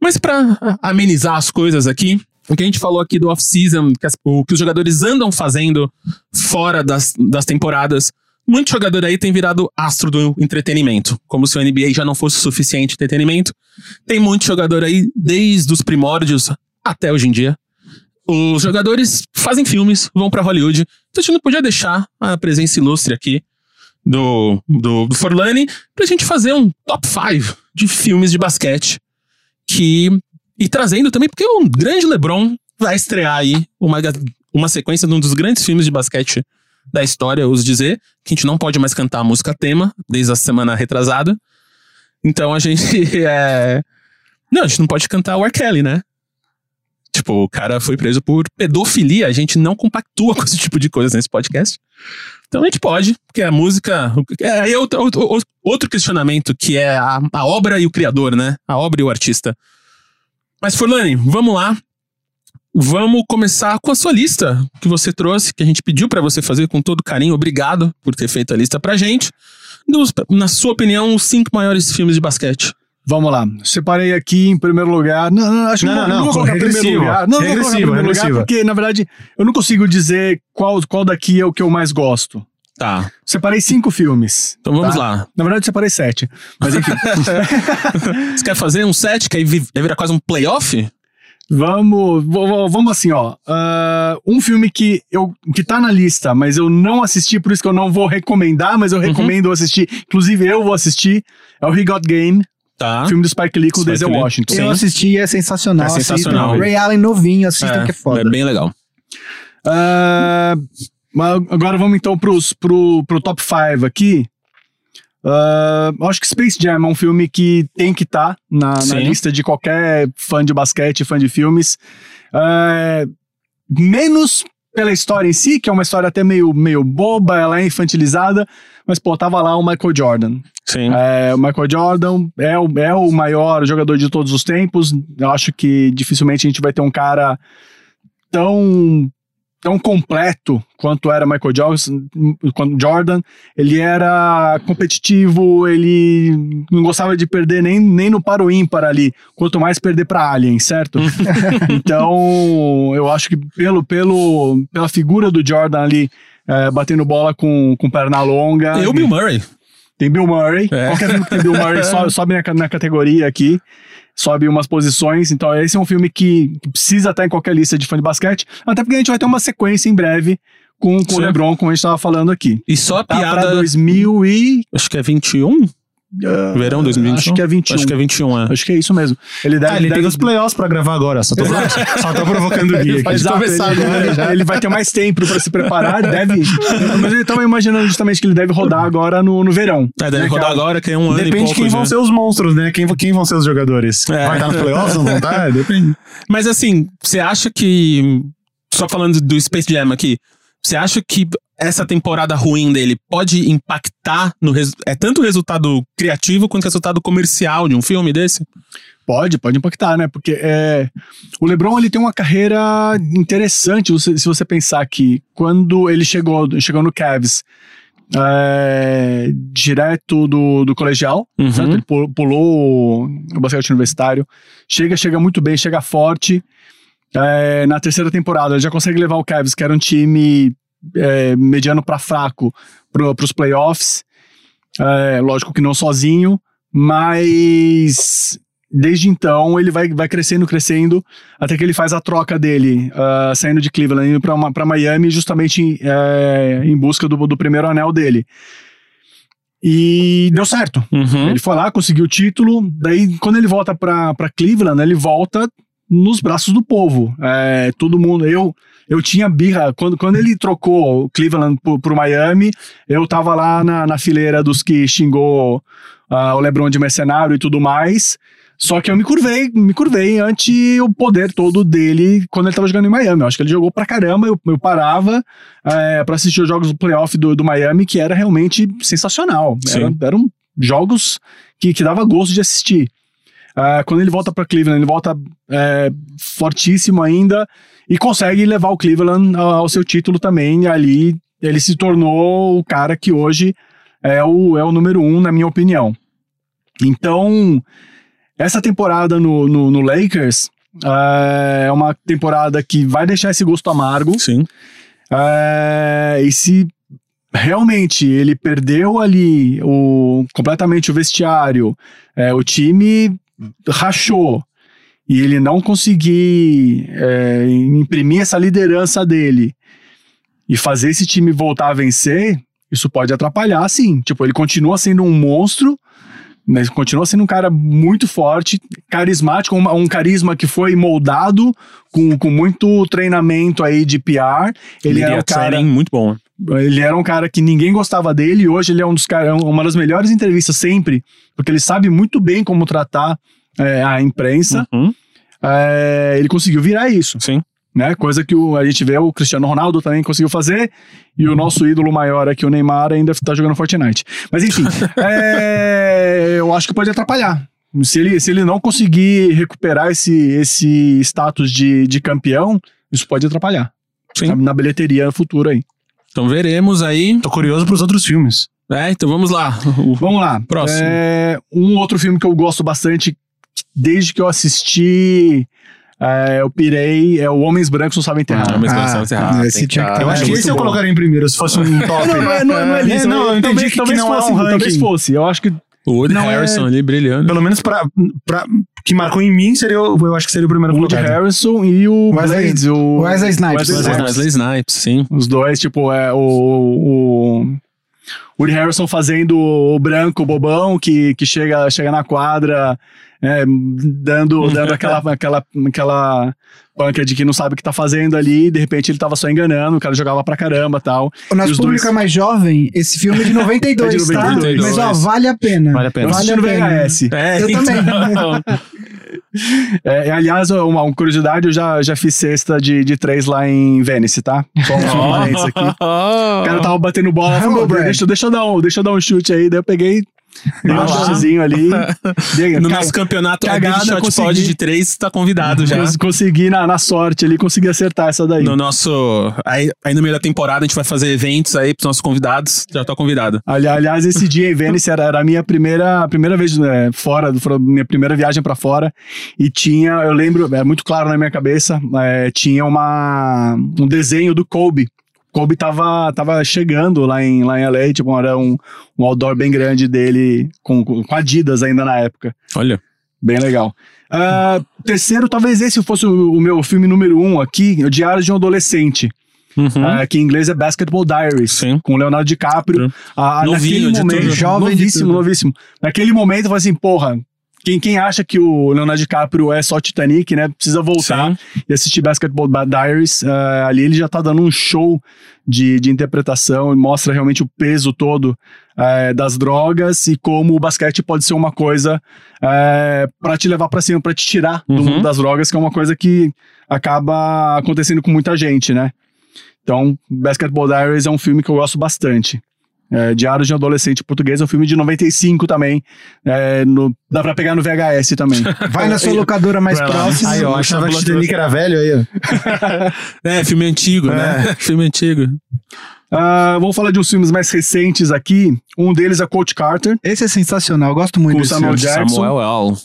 Mas para amenizar as coisas aqui, o que a gente falou aqui do off-season, que o que os jogadores andam fazendo fora das, das temporadas, muito jogador aí tem virado astro do entretenimento. Como se o NBA já não fosse suficiente entretenimento. Tem muito jogador aí, desde os primórdios até hoje em dia. Os jogadores fazem filmes, vão para Hollywood. Então a gente não podia deixar a presença ilustre aqui do, do, do Forlani pra gente fazer um top 5 de filmes de basquete que. E trazendo também, porque o grande LeBron vai estrear aí uma, uma sequência de um dos grandes filmes de basquete da história, uso dizer, que a gente não pode mais cantar a música tema desde a semana retrasada. Então a gente é. Não, a gente não pode cantar o R. Kelly, né? Tipo, o cara foi preso por pedofilia. A gente não compactua com esse tipo de coisa nesse podcast. Então a gente pode, porque a música. Aí é outro, outro questionamento que é a, a obra e o criador, né? A obra e o artista. Mas, Forlani, vamos lá. Vamos começar com a sua lista que você trouxe, que a gente pediu para você fazer com todo carinho. Obrigado por ter feito a lista pra gente. Dos, na sua opinião, os cinco maiores filmes de basquete. Vamos lá. Separei aqui em primeiro lugar. Não, não acho não, que não, não, não, vou colocar em primeiro lugar. Não, não vou colocar em primeiro lugar, porque, na verdade, eu não consigo dizer qual, qual daqui é o que eu mais gosto. Tá. Separei cinco filmes. Então vamos Tá. lá. Na verdade, separei sete. Mas enfim, Você quer fazer um set que aí vi- vai virar quase um playoff? vamos, vamos assim, ó. Ah, um filme que, eu, que tá na lista, mas eu não assisti, por isso que eu não vou recomendar, mas eu Uhum. recomendo assistir. Inclusive, eu vou assistir. É o He Got Game, Tá. filme do Spike Lee com o Denzel. Washington. Eu assisti e é sensacional. É sensacional. Assistam. Ray Allen novinho, assistam que é foda. é bem legal. Mas agora vamos então pros, pro, pro top 5 aqui. Eu acho que Space Jam é um filme que tem que estar na, na Sim. lista de qualquer fã de basquete, fã de filmes. Ah, menos pela história em si, que é uma história até meio, meio boba, ela é infantilizada, mas pô, tava lá o Michael Jordan. Sim. É, o Michael Jordan é o, é o maior jogador de todos os tempos. Eu acho que dificilmente a gente vai ter um cara tão tão completo quanto era Michael Jordan. Ele era competitivo, ele não gostava de perder nem, nem no paro ímpar ali, quanto mais perder para Alien, certo? então, eu acho que pelo, pelo, pela figura do Jordan ali, é, batendo bola com, com perna longa. E o Bill Murray. Tem Bill Murray. É. Qualquer filme que tem Bill Murray sobe, sobe na, na categoria aqui. Sobe umas posições. Então, esse é um filme que que precisa estar em qualquer lista de fã de basquete. Até porque a gente vai ter uma sequência em breve com, com o. LeBron, como a gente estava falando aqui. E só a Tá pra piada. 2000 e... Acho que é 21? Verão 2021? Acho que é 21. Acho que é 21, é. Acho que é isso mesmo. Ele deve... Ah, ele deve- tem os playoffs pra gravar agora. Só tô, só tô provocando o Gui aqui. Exato, começar ele, agora ele- já. ele vai ter mais tempo pra se preparar, deve. Mas eu tava imaginando justamente que ele deve rodar agora no, no verão. É, deve Né, rodar cara? agora, que é um ano e Depende de pouco quem vão já. ser os monstros, né? Quem, quem vão ser os jogadores. É. Vai estar nos playoffs, não vão estar? Depende. Mas assim, você acha que. Só falando do Space Jam aqui, você acha que essa temporada ruim dele pode impactar no. É tanto o resultado criativo quanto o resultado comercial de um filme desse? Pode, pode impactar, né? Porque é, o LeBron ele tem uma carreira interessante. se você pensar que quando ele chegou, chegou no Cavs, é, direto do, do colegial, Uhum. certo? Ele pu- pulou o basquete universitário, chega, chega muito bem, chega forte. É, na terceira temporada, ele já consegue levar o Cavs, que era um time é, mediano para fraco, para os playoffs. É, lógico que não sozinho, mas desde então ele vai, vai crescendo, crescendo, até que ele faz a troca dele, ah, saindo de Cleveland, indo para Miami, justamente é, em busca do, do primeiro anel dele. E deu certo. Uhum. Ele foi lá, conseguiu o título. Daí, quando ele volta pra Cleveland, ele volta nos braços do povo. É, todo mundo. Eu eu tinha birra. Quando, quando ele trocou o Cleveland pro, pro Miami, eu tava lá na, na fileira dos que xingou ah, o LeBron de mercenário e tudo mais. Só que eu me curvei, me curvei ante o poder todo dele quando ele tava jogando em Miami. Eu acho que ele jogou pra caramba, eu, eu parava é, para assistir os jogos do playoff do, do Miami, que era realmente sensacional. Era- eram jogos que, que dava gosto de assistir. Ah, quando ele volta para Cleveland, ele volta é, fortíssimo ainda e consegue levar o Cleveland ao, ao seu título também. Ali ele se tornou o cara que hoje é o, é o número um, na minha opinião. Então, essa temporada no, no, no Lakers ah, é uma temporada que vai deixar esse gosto amargo. Sim. É, e se realmente ele perdeu ali o, completamente o vestiário, é, o time rachou e ele não conseguir é, imprimir essa liderança dele e fazer esse time voltar a vencer, isso pode atrapalhar, sim. Tipo, ele continua sendo um monstro, mas continua sendo um cara muito forte, carismático, um, um carisma que foi moldado com, com muito treinamento aí de PR. Ele era um cara training muito bom. Ele era um cara que ninguém gostava dele e hoje ele é um dos caras, uma das melhores entrevistas sempre, porque ele sabe muito bem como tratar é, a imprensa. Uhum. É, ele conseguiu virar isso, Sim. né? Coisa que o- a gente vê o Cristiano Ronaldo também conseguiu fazer e o nosso ídolo maior aqui, o Neymar, ainda tá jogando Fortnite. Mas enfim, é, eu acho que pode atrapalhar. Se ele, se ele não conseguir recuperar esse, esse status de, de campeão, isso pode atrapalhar. Sim. Sabe, Na bilheteria futura aí. Então veremos aí. Tô curioso pros outros filmes. É, então vamos lá. Vamos lá. Próximo. É, um outro filme que eu gosto bastante, desde que eu assisti, é, eu pirei, é o Homens Brancos Não Sabem Enterrar. Ah, mas Ah, começamos errado. esse Tem que tinha que tá- Eu acho É que esse eu colocaria em primeiro, se fosse um top. Não, não é, não é, não é. É, não, eu entendi talvez, que talvez não é fosse, talvez fosse. Eu acho que O Woody Não é- Harrison ali brilhando. Pelo menos pra, pra. Que marcou em mim, seria, o- eu acho que seria o primeiro o Woody colocado. Harrison e o Wesley- Blades, o Wesley Snipes. Wesley Wesley Snipes. Wesley Snipes, sim. Os dois, tipo, é o, o Woody Harrison fazendo o branco bobão que, que chega, chega na quadra é, dando, dando aquela, aquela, aquela de que não sabe o que tá fazendo ali, e de repente ele tava só enganando, o cara jogava pra caramba tal. O nosso E os público dois- é mais jovem, esse filme é de 92, É de tá? 92. Mas ó, vale a pena. Vale a pena. Vale a no pena. VHS. É, Eu também. É, aliás, uma, uma curiosidade, eu já, já fiz cesta de, de três lá em Venice, tá? Só um parênteses aqui. O cara tava batendo bola, falou, deixa, deixa, eu dar um, deixa eu dar um chute aí, daí eu peguei, dei um chutezinho ali. No nosso campeonato cagada, Big Shot consegui. Pod de 3, tá convidado já. cons- Consegui na, na sorte ali, consegui acertar essa daí. No nosso. Aí, aí no meio da temporada a gente vai fazer eventos aí pros nossos convidados. Já tá convidado. Ali- Aliás, esse dia em Venice era, era a minha primeira, primeira vez né, fora, minha primeira viagem pra fora. E tinha, eu lembro, é muito claro na minha cabeça, é, tinha uma, um desenho do Kobe. Kobe tava, tava chegando lá em, lá em LA, tipo, era um, um outdoor bem grande dele, com, com Adidas ainda na época. Olha. Bem legal. Ah, terceiro, talvez esse fosse o, o meu filme número um aqui, o Diário de um Adolescente, Uhum. ah, que em inglês é Basketball Diaries, Sim. com Leonardo DiCaprio. Ah, Novinho naquele momento, tudo. Jovem de novíssimo, tudo. novíssimo. Naquele momento, eu falei assim, porra, quem, quem acha que o Leonardo DiCaprio é só Titanic, né? Precisa voltar Sim. e assistir Basketball Diaries. Ah, ali ele já tá dando um show de, de interpretação e mostra realmente o peso todo eh, das drogas e como o basquete pode ser uma coisa é, para te levar pra cima, pra te tirar do Uhum. mundo das drogas, que é uma coisa que acaba acontecendo com muita gente, né? Então, Basketball Diaries é um filme que eu gosto bastante. É, Diário de um Adolescente Português é um filme de 95 também. É, no- dá pra pegar no VHS também. Vai na sua locadora mais próxima. Aí, eu achava que Titanic era velho aí, ó. É, filme antigo, né? filme antigo. Ah, vamos falar de uns filmes mais recentes aqui. Um deles é Coach Carter. Esse é sensacional, eu gosto muito Com desse Samuel filme. Jackson. Samuel L.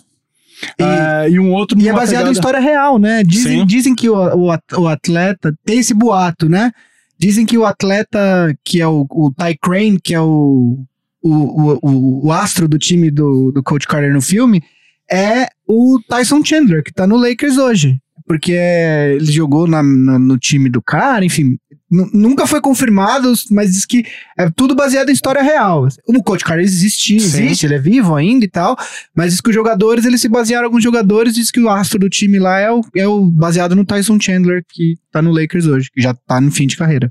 E- Ah, e um outro E é baseado em pegada- história real, né? Dizem, Sim. dizem que o, o, o atleta tem esse boato, né? Dizem que o atleta, que é o, o Ty Crane, que é o, o, o, o, astro do time do, do Coach Carter no filme, é o Tyson Chandler, que tá no Lakers hoje. Porque ele jogou na, na- no time do cara, enfim. nu- Nunca foi confirmado, mas diz que é tudo baseado em história real. O Coach Carter existe, existe, ele é vivo ainda e tal. Mas diz que os jogadores, eles se basearam em alguns jogadores, diz que o astro do time lá é o, é o baseado no Tyson Chandler, que tá no Lakers hoje, que já tá no fim de carreira.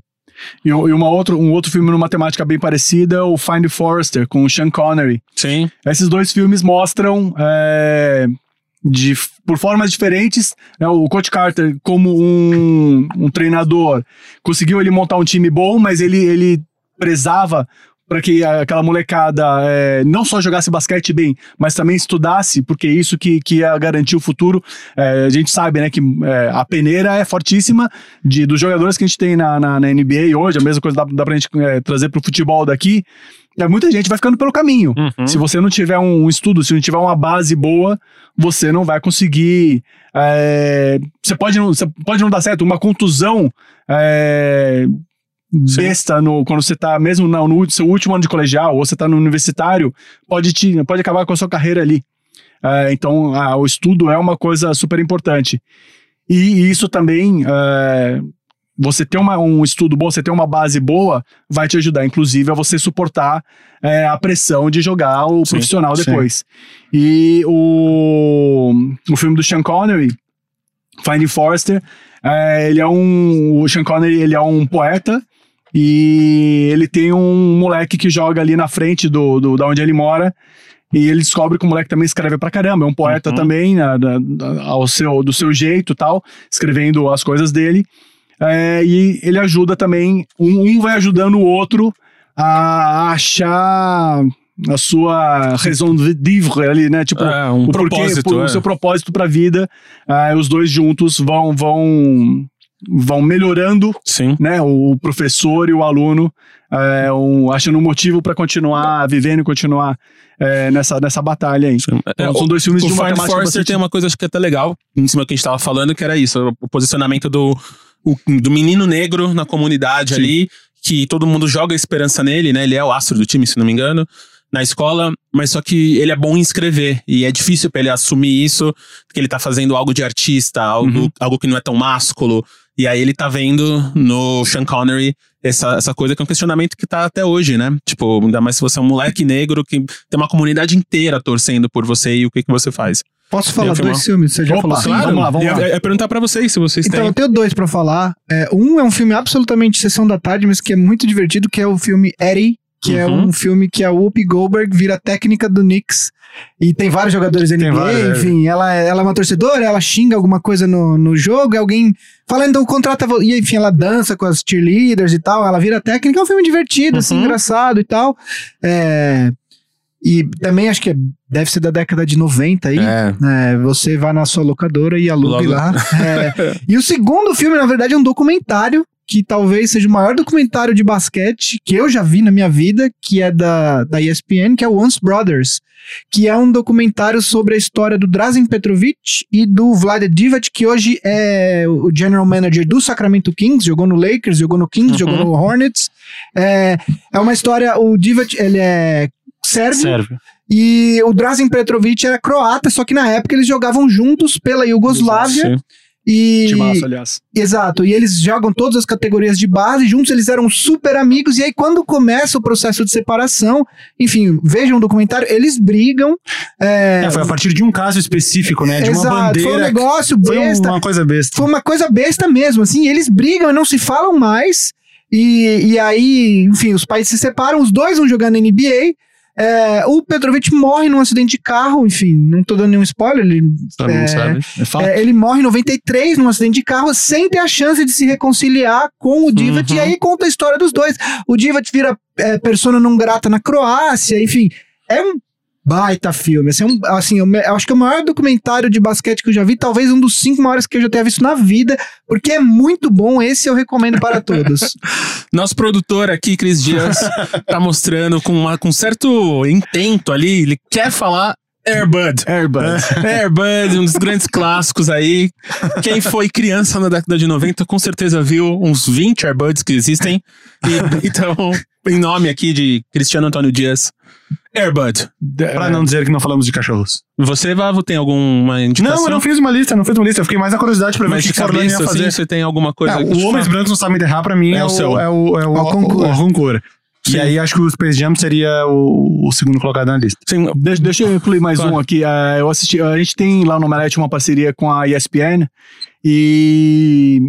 E, e uma outro, um outro filme numa temática bem parecida, o Find Forrester, com o Sean Connery. Sim. Esses dois filmes mostram, é, de, por formas diferentes, né, o Coach Carter como um, um treinador, conseguiu ele montar um time bom, mas ele, ele prezava para que aquela molecada é, não só jogasse basquete bem, mas também estudasse, porque é isso que, que ia garantir o futuro. É, a gente sabe né, que é, a peneira é fortíssima de, dos jogadores que a gente tem na, na, na NBA hoje, a mesma coisa dá, dá pra gente é, trazer pro futebol daqui. É, muita gente vai ficando pelo caminho. Uhum. Se você não tiver um estudo, se não tiver uma base boa, você não vai conseguir. é, você, pode não, você pode não dar certo. Uma contusão besta no, quando você tá mesmo no, no seu último ano de colegial ou você tá no universitário, pode, te, pode acabar com a sua carreira ali. É, então, ah, o estudo é uma coisa super importante. E, e isso também. é, você ter uma, um estudo bom, você ter uma base boa, vai te ajudar, inclusive, a você suportar é, a pressão de jogar o Sim, profissional sim. depois. E o, o filme do Sean Connery, Finding Forrester, ele é um. O Sean Connery ele é um poeta e ele tem um moleque que joga ali na frente do, do da onde ele mora. E ele descobre que o moleque também escreve pra caramba, é um poeta Uhum. também, né, ao seu, do seu jeito e tal, escrevendo as coisas dele. É, e ele ajuda também, um, um vai ajudando o outro a achar a sua raison de vivre ali, né? Tipo, É, um o porquê, propósito. o é. seu propósito pra vida. Ah, os dois juntos vão vão vão melhorando, Sim. né? O professor e o aluno, é, um, achando um motivo pra continuar vivendo e continuar é, nessa nessa batalha aí. Então, É, são dois filmes o de uma temática Forrester bastante- tem uma coisa acho que é até legal, em cima do que a gente tava falando, que era isso, o posicionamento do, o- do menino negro na comunidade Sim. ali, que todo mundo joga esperança nele, né? Ele é o astro do time, se não me engano, na escola, mas só que ele é bom em escrever, e é difícil pra ele assumir isso, que ele tá fazendo algo de artista, algo, Uhum. algo que não é tão másculo, e aí ele tá vendo no Sean Connery essa, essa coisa que é um questionamento que tá até hoje, né? Tipo, ainda mais se você é um moleque negro que tem uma comunidade inteira torcendo por você e o que, que você faz. Posso falar filmar? dois filmes? Você já Opa, falou sim, assim? vamos lá, vamos lá. É, é perguntar pra vocês se vocês Então, têm. eu tenho dois pra falar. É, um é um filme absolutamente sessão da tarde, mas que é muito divertido, que é o filme Eddie, que é Uhum. um filme que a Whoopi Goldberg vira técnica do Knicks. E tem vários jogadores da NBA, vários, é. enfim, ela, ela é uma torcedora, ela xinga alguma coisa no, no jogo, e alguém fala, então contrata. vo-" E enfim, ela dança com as cheerleaders e tal, ela vira técnica, é um filme divertido, assim, Uhum. engraçado e tal. É, e também acho que é- deve ser da década de 90 aí. É. É, você vai na sua locadora e alugue Logo. lá. É, e o segundo filme, na verdade, é um documentário que talvez seja o maior documentário de basquete que eu já vi na minha vida, que é da, da ESPN, que é o Once Brothers, que é um documentário sobre a história do Drazen Petrovic e do Vlade Divac, que hoje é o general manager do Sacramento Kings, jogou no Lakers, jogou no Kings, Uhum. jogou no Hornets. É, é uma história, o Divac, ele é sérvio, e o Drazen Petrovic era croata, só que na época eles jogavam juntos pela Iugoslávia. Sim. E, Timaço, aliás. exato, e eles jogam todas as categorias de base, juntos eles eram super amigos, e aí quando começa o processo de separação, enfim, vejam o documentário, eles brigam. É, É, foi a partir de um caso específico, né? De uma exato, bandeira. foi um negócio foi besta, uma coisa besta. foi uma coisa besta mesmo, assim, eles brigam e não se falam mais, e, e aí, enfim, os pais se separam, os dois vão jogar na NBA, é, o Petrovic morre num acidente de carro, enfim, não tô dando nenhum spoiler, ele Todo mundo É, sabe. É é, ele morre em 93 num acidente de carro sem ter a chance de se reconciliar com o Divac. Uhum. E aí conta a história dos dois. O Divac vira é, persona não grata na Croácia, enfim. É um baita filme. Assim, é um- assim, eu, me- eu acho que é o maior documentário de basquete que eu já vi, talvez um dos cinco maiores que eu já tenha visto na vida, porque é muito bom. Esse eu recomendo para todos. Nosso produtor aqui, Cris Dias, tá mostrando com, uma, com certo intento ali, ele quer falar Airbud. Airbud. Airbud, um dos grandes clássicos aí. Quem foi criança na década de 90 com certeza viu uns 20 Airbuds que existem. E, então, em nome aqui de Cristiano Antônio Dias, Airbud. Pra não dizer que não falamos de cachorros. Você, Vavo, tem alguma indicação? Não, eu não fiz uma lista, não fiz uma lista. Eu fiquei mais na curiosidade pra ver Mas o que ia cabeça, fazer. assim, você tem alguma coisa que o Homens? Brancos não sabem me derrar pra mim É é, o seu. é o, é o, o- o. E aí acho que o Space Jam seria o, o segundo colocado na lista. Sim, Deixa, deixa eu incluir mais Claro. um aqui. É, eu assisti, a gente tem lá no Omelete uma parceria com a ESPN e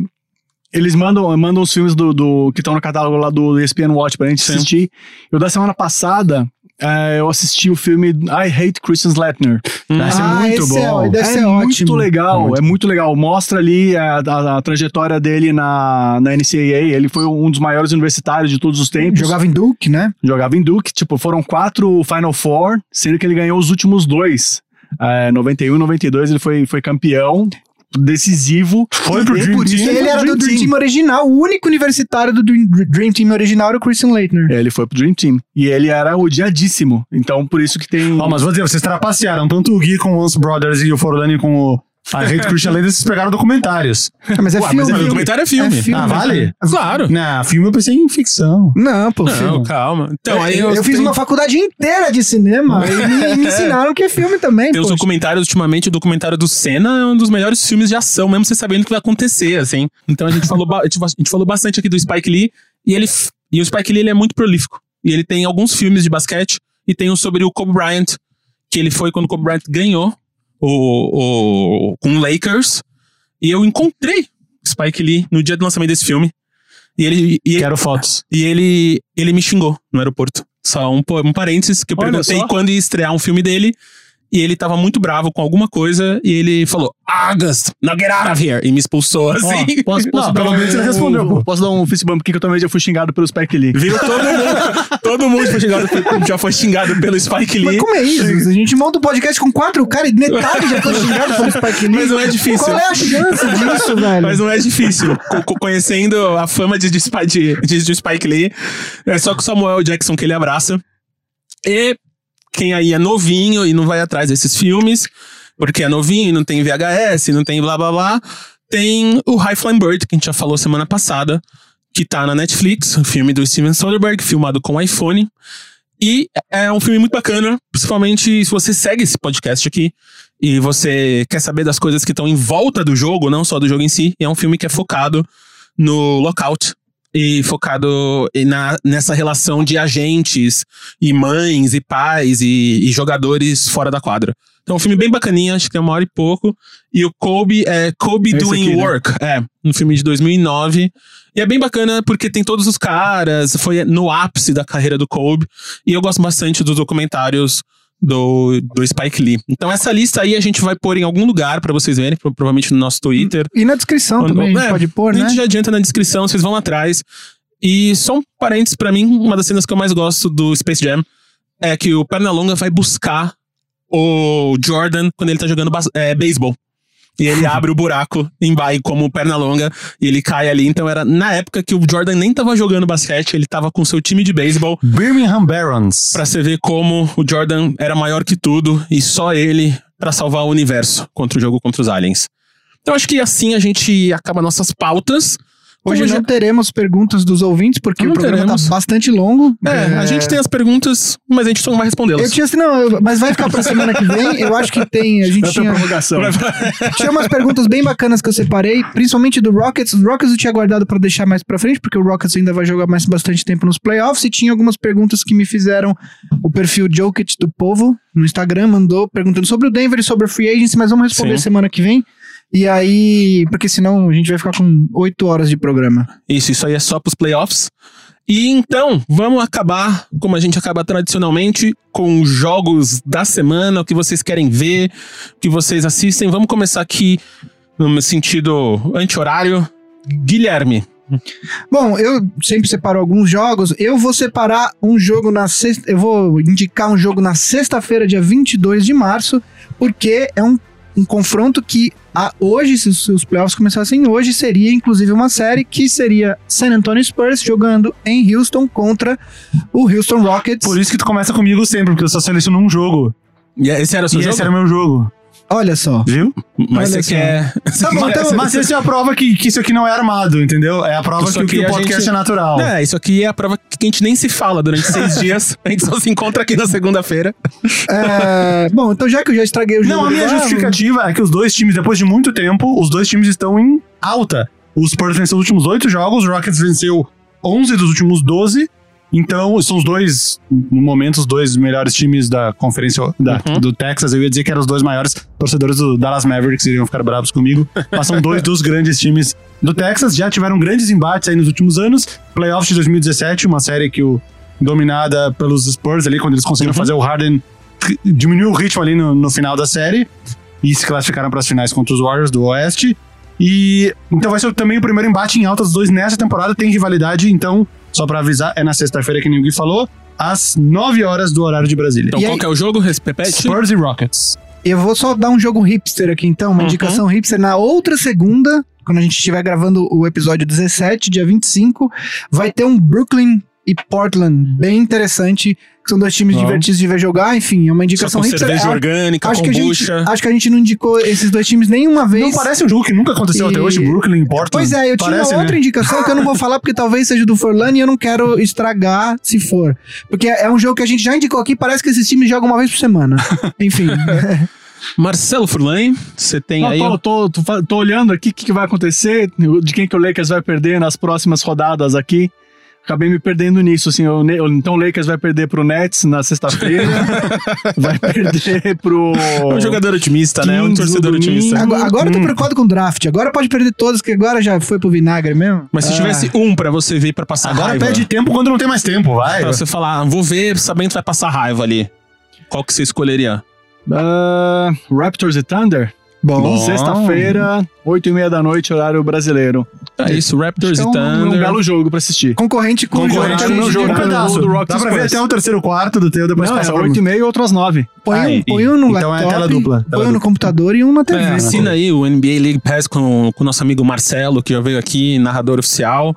eles mandam, mandam os filmes do, do- que estão no catálogo lá do ESPN Watch pra gente Sim. assistir. Eu da semana passada é, eu assisti o filme I Hate Christian Slattner. Vai ser Ah, muito esse é- bom. deve ser é muito ótimo. legal, Muito. é muito legal. Mostra ali a, a- a trajetória dele na, na NCAA. Ele foi um dos maiores universitários de todos os tempos. Jogava em Duke, né? Jogava em Duke, tipo, foram quatro Final Four, sendo que ele ganhou os últimos dois. É, 91 e 92 ele foi, foi campeão decisivo. Foi pro Dream por isso Team. Ele era do Dream Team original, o único universitário do Dream, Dream Team original era o Christian Leitner. É, Ele foi pro Dream Team. E ele era odiadíssimo. Então, por isso que tem. Ó, mas vou dizer, vocês trapacearam. Tanto o Gui com o Once Brothers e o Forlani com o I Hate Christian Lady, vocês pegaram documentários. Ah, mas é Ué, filme. mas é, documentário é filme. É filme. Ah, vale? Claro. Na filme eu pensei em ficção. Não, pô, Não, filme. calma. Então, aí eu, eu, fiz tenho- uma faculdade inteira de cinema e me, me ensinaram que é filme também. Tem os documentários, ultimamente, o documentário do Senna é um dos melhores filmes de ação, mesmo você sabendo o que vai acontecer, assim. Então a gente falou, a gente, a falou bastante aqui do Spike Lee, e ele e o Spike Lee ele é muito prolífico. E ele tem alguns filmes de basquete, e tem um sobre o Kobe Bryant, que ele foi quando o Kobe Bryant ganhou o, o, com o Lakers, e eu encontrei Spike Lee no dia do lançamento desse filme, e ele, e, Quero fotos. e ele, ele me xingou no aeroporto. Só um, um parênteses, que eu Olha perguntei só. quando ia estrear um filme dele. E ele tava muito bravo com alguma coisa e ele falou: August, now get out of here! E me expulsou assim. Ó, posso, posso Não, dar pelo um- menos ele respondeu. Posso dar um fist bump aqui que eu também já fui xingado pelo Spike Lee. Viu? Todo mundo, todo mundo foi xingado, já foi xingado pelo Spike Mas Lee. como é isso? A gente monta um podcast com quatro caras e metade já foi xingado pelo Spike Lee. Mas não é difícil. Qual é a chance disso, velho? Mas não é difícil. Co- co- conhecendo a fama de, de, de- de Spike Lee, é só com o Samuel Jackson que ele abraça. E quem aí é novinho e não vai atrás desses filmes, porque é novinho e não tem VHS, não tem blá blá blá, tem o High Flying Bird, que a gente já falou semana passada, que tá na Netflix, um filme do Steven Soderbergh, filmado com iPhone. E é um filme muito bacana, principalmente se você segue esse podcast aqui e você quer saber das coisas que estão em volta do jogo, não só do jogo em si. É um filme que é focado no lockout e focado na, nessa relação de agentes e mães e pais e, e jogadores fora da quadra. Então é um filme bem bacaninha, acho que tem uma hora e pouco. E o Kobe é Kobe Doing aqui, né? Work. É, um filme de 2009. E é bem bacana porque tem todos os caras, foi no ápice da carreira do Kobe. E eu gosto bastante dos documentários do, do Spike Lee. Então essa lista aí a gente vai pôr em algum lugar pra vocês verem, pro- provavelmente no nosso Twitter. E na descrição também, a é, pode pôr, a né? gente já adianta na descrição, vocês vão atrás. E só um parênteses pra mim, uma das cenas que eu mais gosto do Space Jam é que o Pernalonga vai buscar o Jordan quando ele tá jogando é, beisebol. E ele abre o buraco em vai como perna longa e ele cai ali. Então era na época que o Jordan nem tava jogando basquete, ele tava com seu time de beisebol. Birmingham Barons. Pra você ver como o Jordan era maior que tudo e só ele pra salvar o universo contra o jogo contra os aliens. Então acho que assim a gente acaba nossas pautas. Hoje Como não já- teremos perguntas dos ouvintes, porque Não o programa teremos. tá bastante longo. É, a gente tem as perguntas, mas a gente só não vai Eu respondê-las. tinha assim, não, eu- mas vai ficar pra semana que vem. Eu acho que tem. A gente é a tinha, prorrogação. tinha umas perguntas bem bacanas que eu separei, principalmente do Rockets. Os Rockets eu tinha guardado pra deixar mais pra frente, porque o Rockets ainda vai jogar mais bastante tempo nos playoffs. E tinha algumas perguntas que me fizeram o perfil Jokic do Povo no Instagram, mandou perguntando sobre o Denver e sobre o Free Agency, mas vamos responder Sim. semana que vem. E aí, porque senão a gente vai ficar com oito horas de programa. Isso, isso aí é só pros playoffs. E então, vamos acabar, como a gente acaba tradicionalmente, com os jogos da semana, o que vocês querem ver, o que vocês assistem. Vamos começar aqui no sentido anti-horário. Guilherme. Bom, eu sempre separo alguns jogos. Eu vou separar um jogo na sexta. Eu vou indicar um jogo na sexta-feira, dia 22 de março, porque é um, um confronto que a, hoje, se os, se os playoffs começassem hoje, seria inclusive uma série que seria San Antonio Spurs jogando em Houston contra o Houston Rockets. Por isso que tu começa comigo sempre, porque eu só seleciono um jogo. E esse era o seu e jogo? esse era o meu jogo. Olha só. Viu? Mas Olha você só. quer. Tá bom, então, mas essa é a prova que, que isso aqui não é armado, entendeu? É a prova Isso que, que o podcast gente- é natural. É, isso aqui é a prova que a gente nem se fala durante seis dias. A gente só se encontra aqui na segunda-feira. É, bom, então já que eu já estraguei o jogo. Não, a minha lá, justificativa é que os dois times, depois de muito tempo, os dois times estão em alta. O Spurs venceu os últimos oito jogos, o Rockets venceu 11 dos últimos 12. Então, são os dois, no momento, os dois melhores times da conferência da- Uhum. do Texas. Eu ia dizer que eram os dois maiores torcedores do Dallas Mavericks, iriam ficar bravos comigo. Mas são dois dos grandes times do Texas. Já tiveram grandes embates aí nos últimos anos. Playoffs de 2017, uma série que o dominada pelos Spurs ali, quando eles conseguiram Uhum. fazer o Harden diminuiu o ritmo ali no, no final da série e se classificaram para as finais contra os Warriors do Oeste. E então vai ser também o primeiro embate em alta dos dois nessa temporada. Tem rivalidade, então, só para avisar, é na sexta-feira que ninguém falou, às 9 horas do horário de Brasília. Então, E qual aí- que é o jogo? Repete. Spurs e Rockets. Eu vou só dar um jogo hipster aqui, então, uma Uhum. indicação hipster. Na outra segunda, quando a gente estiver gravando o episódio 17, dia 25, vai ter um Brooklyn e Portland bem interessante, são dois times Vamos. divertidos de ver jogar. Enfim, é uma Só indicação com hipster. cerveja Ah, orgânica, acho, que a gente, acho que a gente não indicou esses dois times nenhuma vez. Não parece um jogo que nunca aconteceu E- até hoje, Brooklyn e Portland. Pois é, eu tinha Parece, uma outra né? indicação que eu não vou falar porque talvez seja do Forlan e eu não quero estragar se for. Porque é um jogo que a gente já indicou aqui, parece que esses times jogam uma vez por semana. Enfim. Marcelo Furlan, você tem Não, aí. tô, tô, tô, tô olhando aqui o que, que vai acontecer, de quem que o Lakers vai perder nas próximas rodadas aqui. Acabei me perdendo nisso, assim. Ne- então o Lakers vai perder pro Nets na sexta-feira. vai perder pro. É um jogador otimista, né? Um Kings no torcedor otimista. Agora, agora eu tô Hum. preocupado com o draft. Agora pode perder todos, que agora já foi pro vinagre mesmo. Mas se Ah. tivesse um pra você ver pra passar Agora raiva. pede tempo quando não tem mais tempo, vai. Pra você falar, ah, vou ver sabendo que vai passar raiva ali. Qual que você escolheria? Ah, Raptors e Thunder? Bom, Bom. Sexta-feira, 8 e meia da noite, horário brasileiro. É isso, Raptors e é um, Thunder. um belo jogo pra assistir. concorrente com Concorrente o meu jogo do- do Rock Dá pra ver até o terceiro quarto do teu, depois Não, passa é pra 8 e meia e outro às 9. Põe, Aí. um, põe um no Então é laptop, tela dupla, tela põe um no dupla. computador e um na TV. É, assina aí o NBA League Pass com, o nosso amigo Marcelo, que já veio aqui, narrador oficial.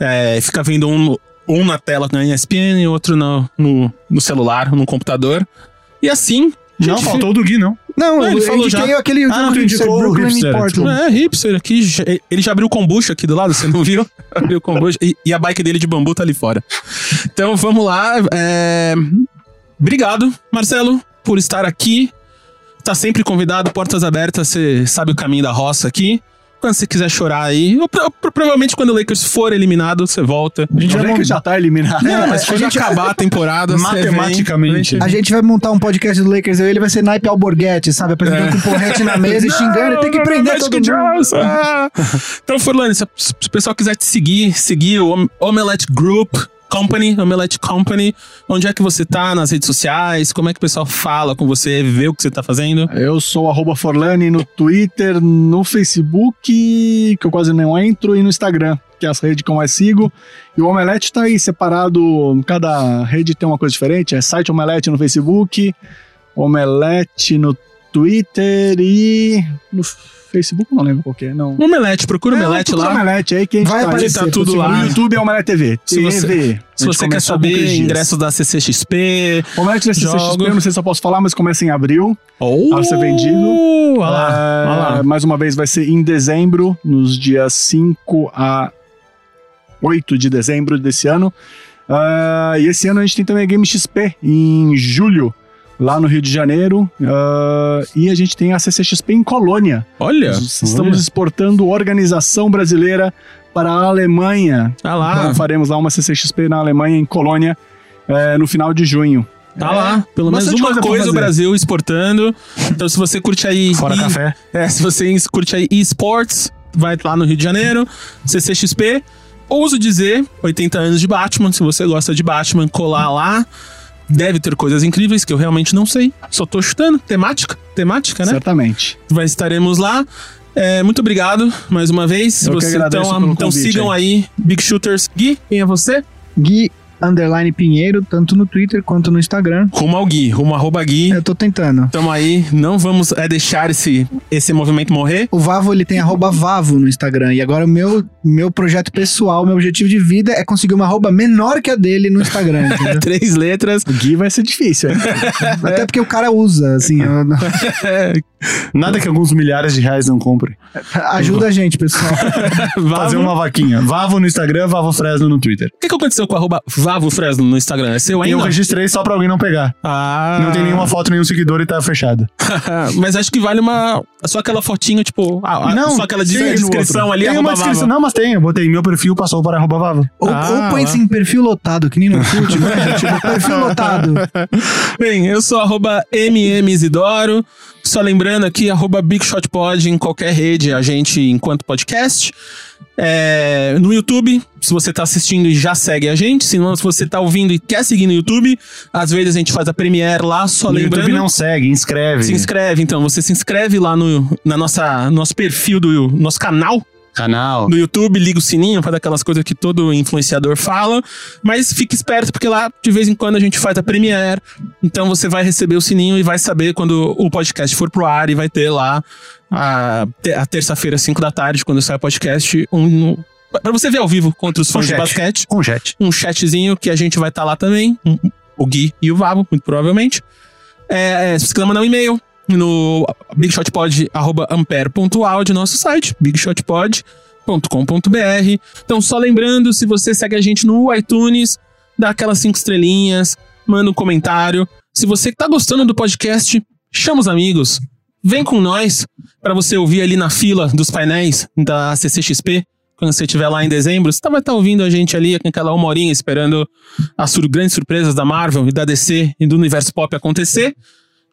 É, fica vendo um, um na tela na ESPN e outro no, no, no celular, no computador. E assim. Não, faltou o do Gui, não. Não, Não, ele eu falou já. aquele Ah, tu disse indicou o Brooklyn hipster, Portland. É, hipster aqui. Ele já abriu kombucha aqui do lado, você não viu? abriu kombucha. E, e a bike dele de bambu tá ali fora. Então vamos lá. é, Obrigado, Marcelo, por estar aqui. Tá sempre convidado, portas abertas, você sabe o caminho da roça aqui. Quando você quiser chorar aí, provavelmente quando o Lakers for eliminado, você volta. A gente Já mon- já tá eliminado. Não, mas a quando gente- acabar a temporada, Matematicamente. A gente vai montar um podcast do Lakers e ele vai ser naipe Alborguete, sabe? Apresentando com porrete na mesa e xingando. Tem que prender Magic todo mundo. Johnson. Ah. Então, Furlane, se, se o pessoal quiser te seguir, seguir o Om- Omelette Group Company, Omelette Company, onde é que você tá nas redes sociais? Como é que o pessoal fala com você, vê o que você tá fazendo? Eu sou arroba Forlani no Twitter, no Facebook, que eu quase não entro, e no Instagram, que é as redes que eu mais sigo. E o Omelete tá aí separado, cada rede tem uma coisa diferente, é site Omelete no Facebook, Omelete no Twitter e no Facebook não lembro qual que é, não. Omelete, procura Omelete Procura lá. Omelete aí que a gente Vai tá, aparecer, tá tudo por lá. No. YouTube é Omelete TV. Se você- TV. Se você quer saber ingressos da CCXP, Omelete da CCXP, eu não sei se eu posso falar, mas começa em abril. ou Vai ser vendido. Olha lá, É, olha lá. Mais uma vez vai ser em dezembro, nos dias 5 a 8 de dezembro desse ano. Ah, e esse ano a gente tem também a Game XP em julho, lá no Rio de Janeiro. Ah, e a gente tem a CCXP em Colônia. Olha, Nós Estamos exportando organização brasileira para a Alemanha. tá lá, Então faremos lá uma CCXP na Alemanha, em Colônia, eh, no final de junho. tá lá. Pelo menos uma coisa coisa o. Brasil exportando. Então, se você curte aí. Fora e- café. É, se você curte aí esports, vai lá no Rio de Janeiro, CCXP. Ouso dizer, 80 anos de Batman, se você gosta de Batman, colar lá. Deve ter coisas incríveis que eu realmente não sei. Só tô chutando. Temática, temática, né? Certamente. Vai estaremos lá. É, muito obrigado mais uma vez. Eu Você, então, então sigam aí. Big Shooters. Gui, quem é você? Gui Underline Pinheiro, tanto no Twitter quanto no Instagram. Rumo ao Gui, rumo arroba Gui. Eu tô tentando. Tamo aí, não vamos é, deixar esse, esse movimento morrer. O Vavo, ele tem arroba Vavo no Instagram. E agora o meu, meu projeto pessoal, meu objetivo de vida é conseguir uma arroba menor que a dele no Instagram, entendeu? Três letras. O Gui vai ser difícil, hein? Até porque o cara usa, assim. eu não- Nada que alguns milhares de reais não comprem. ajuda a gente, pessoal. Fazer uma vaquinha. Vavo no Instagram, Vavo Fresno no Twitter. O que, que aconteceu com o arroba Vavo Fresno no Instagram? É seu E eu ainda? registrei só pra alguém não pegar. Ah. Não tem nenhuma foto, nenhum seguidor e tá fechado. Mas acho que vale uma. Só aquela fotinha, tipo. ah, ah, só aquela descrição ali, Tem uma descrição. Vavo. Não, mas tem. Eu botei meu perfil, passou para arroba Vavo. Ou, Ah, ou põe assim, perfil lotado, que nem no Orkut, né? tipo, perfil lotado. Bem, eu sou arroba MMZidoro. Só lembrando aqui, arroba BigShotPod em qualquer rede, a gente enquanto podcast. É, no YouTube, se você tá assistindo e já segue a gente. Se não, se você tá ouvindo e quer seguir no YouTube, às vezes a gente faz a Premiere lá, só No lembrando. YouTube não segue, inscreve. Se inscreve, então. Você se inscreve lá no na nossa, nosso perfil do nosso canal Canal. no YouTube, liga o sininho, faz aquelas coisas que todo influenciador fala. Mas fique esperto, porque lá de vez em quando a gente faz a Premiere. Então você vai receber o sininho e vai saber quando o podcast for pro ar e vai ter lá a, a terça-feira, 5 da tarde, quando sai o podcast, um. Pra você ver ao vivo contra os fãs de chat. basquete Com jet. um chatzinho que a gente vai estar lá também. um- O Gui e o Vavo, muito provavelmente. É, é, se você quiser mandar um e-mail no bigshotpod.ampere.audio, nosso site, bigshotpod.com.br. Então, só lembrando, se você segue a gente no iTunes, dá aquelas cinco estrelinhas, manda um comentário. Se você tá gostando do podcast, chama os amigos. Vem com nós para você ouvir ali na fila dos painéis da CCXP. Quando você estiver lá em dezembro, você vai estar ouvindo a gente ali com aquela uma horinha esperando as sur- grandes surpresas da Marvel e da DC e do universo pop acontecer.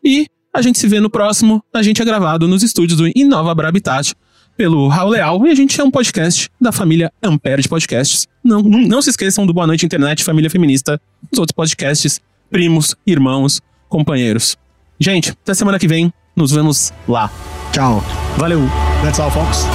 E a gente se vê no próximo. A gente é gravado nos estúdios do Inova Brabitat pelo Raul Leal e a gente é um podcast da família Ampere de Podcasts. Não, não, não se esqueçam do Boa Noite Internet, Família Feminista, os outros podcasts, primos, irmãos, companheiros. Gente, até semana que vem. Nos vemos lá. Tchau. Valeu! That's all, folks.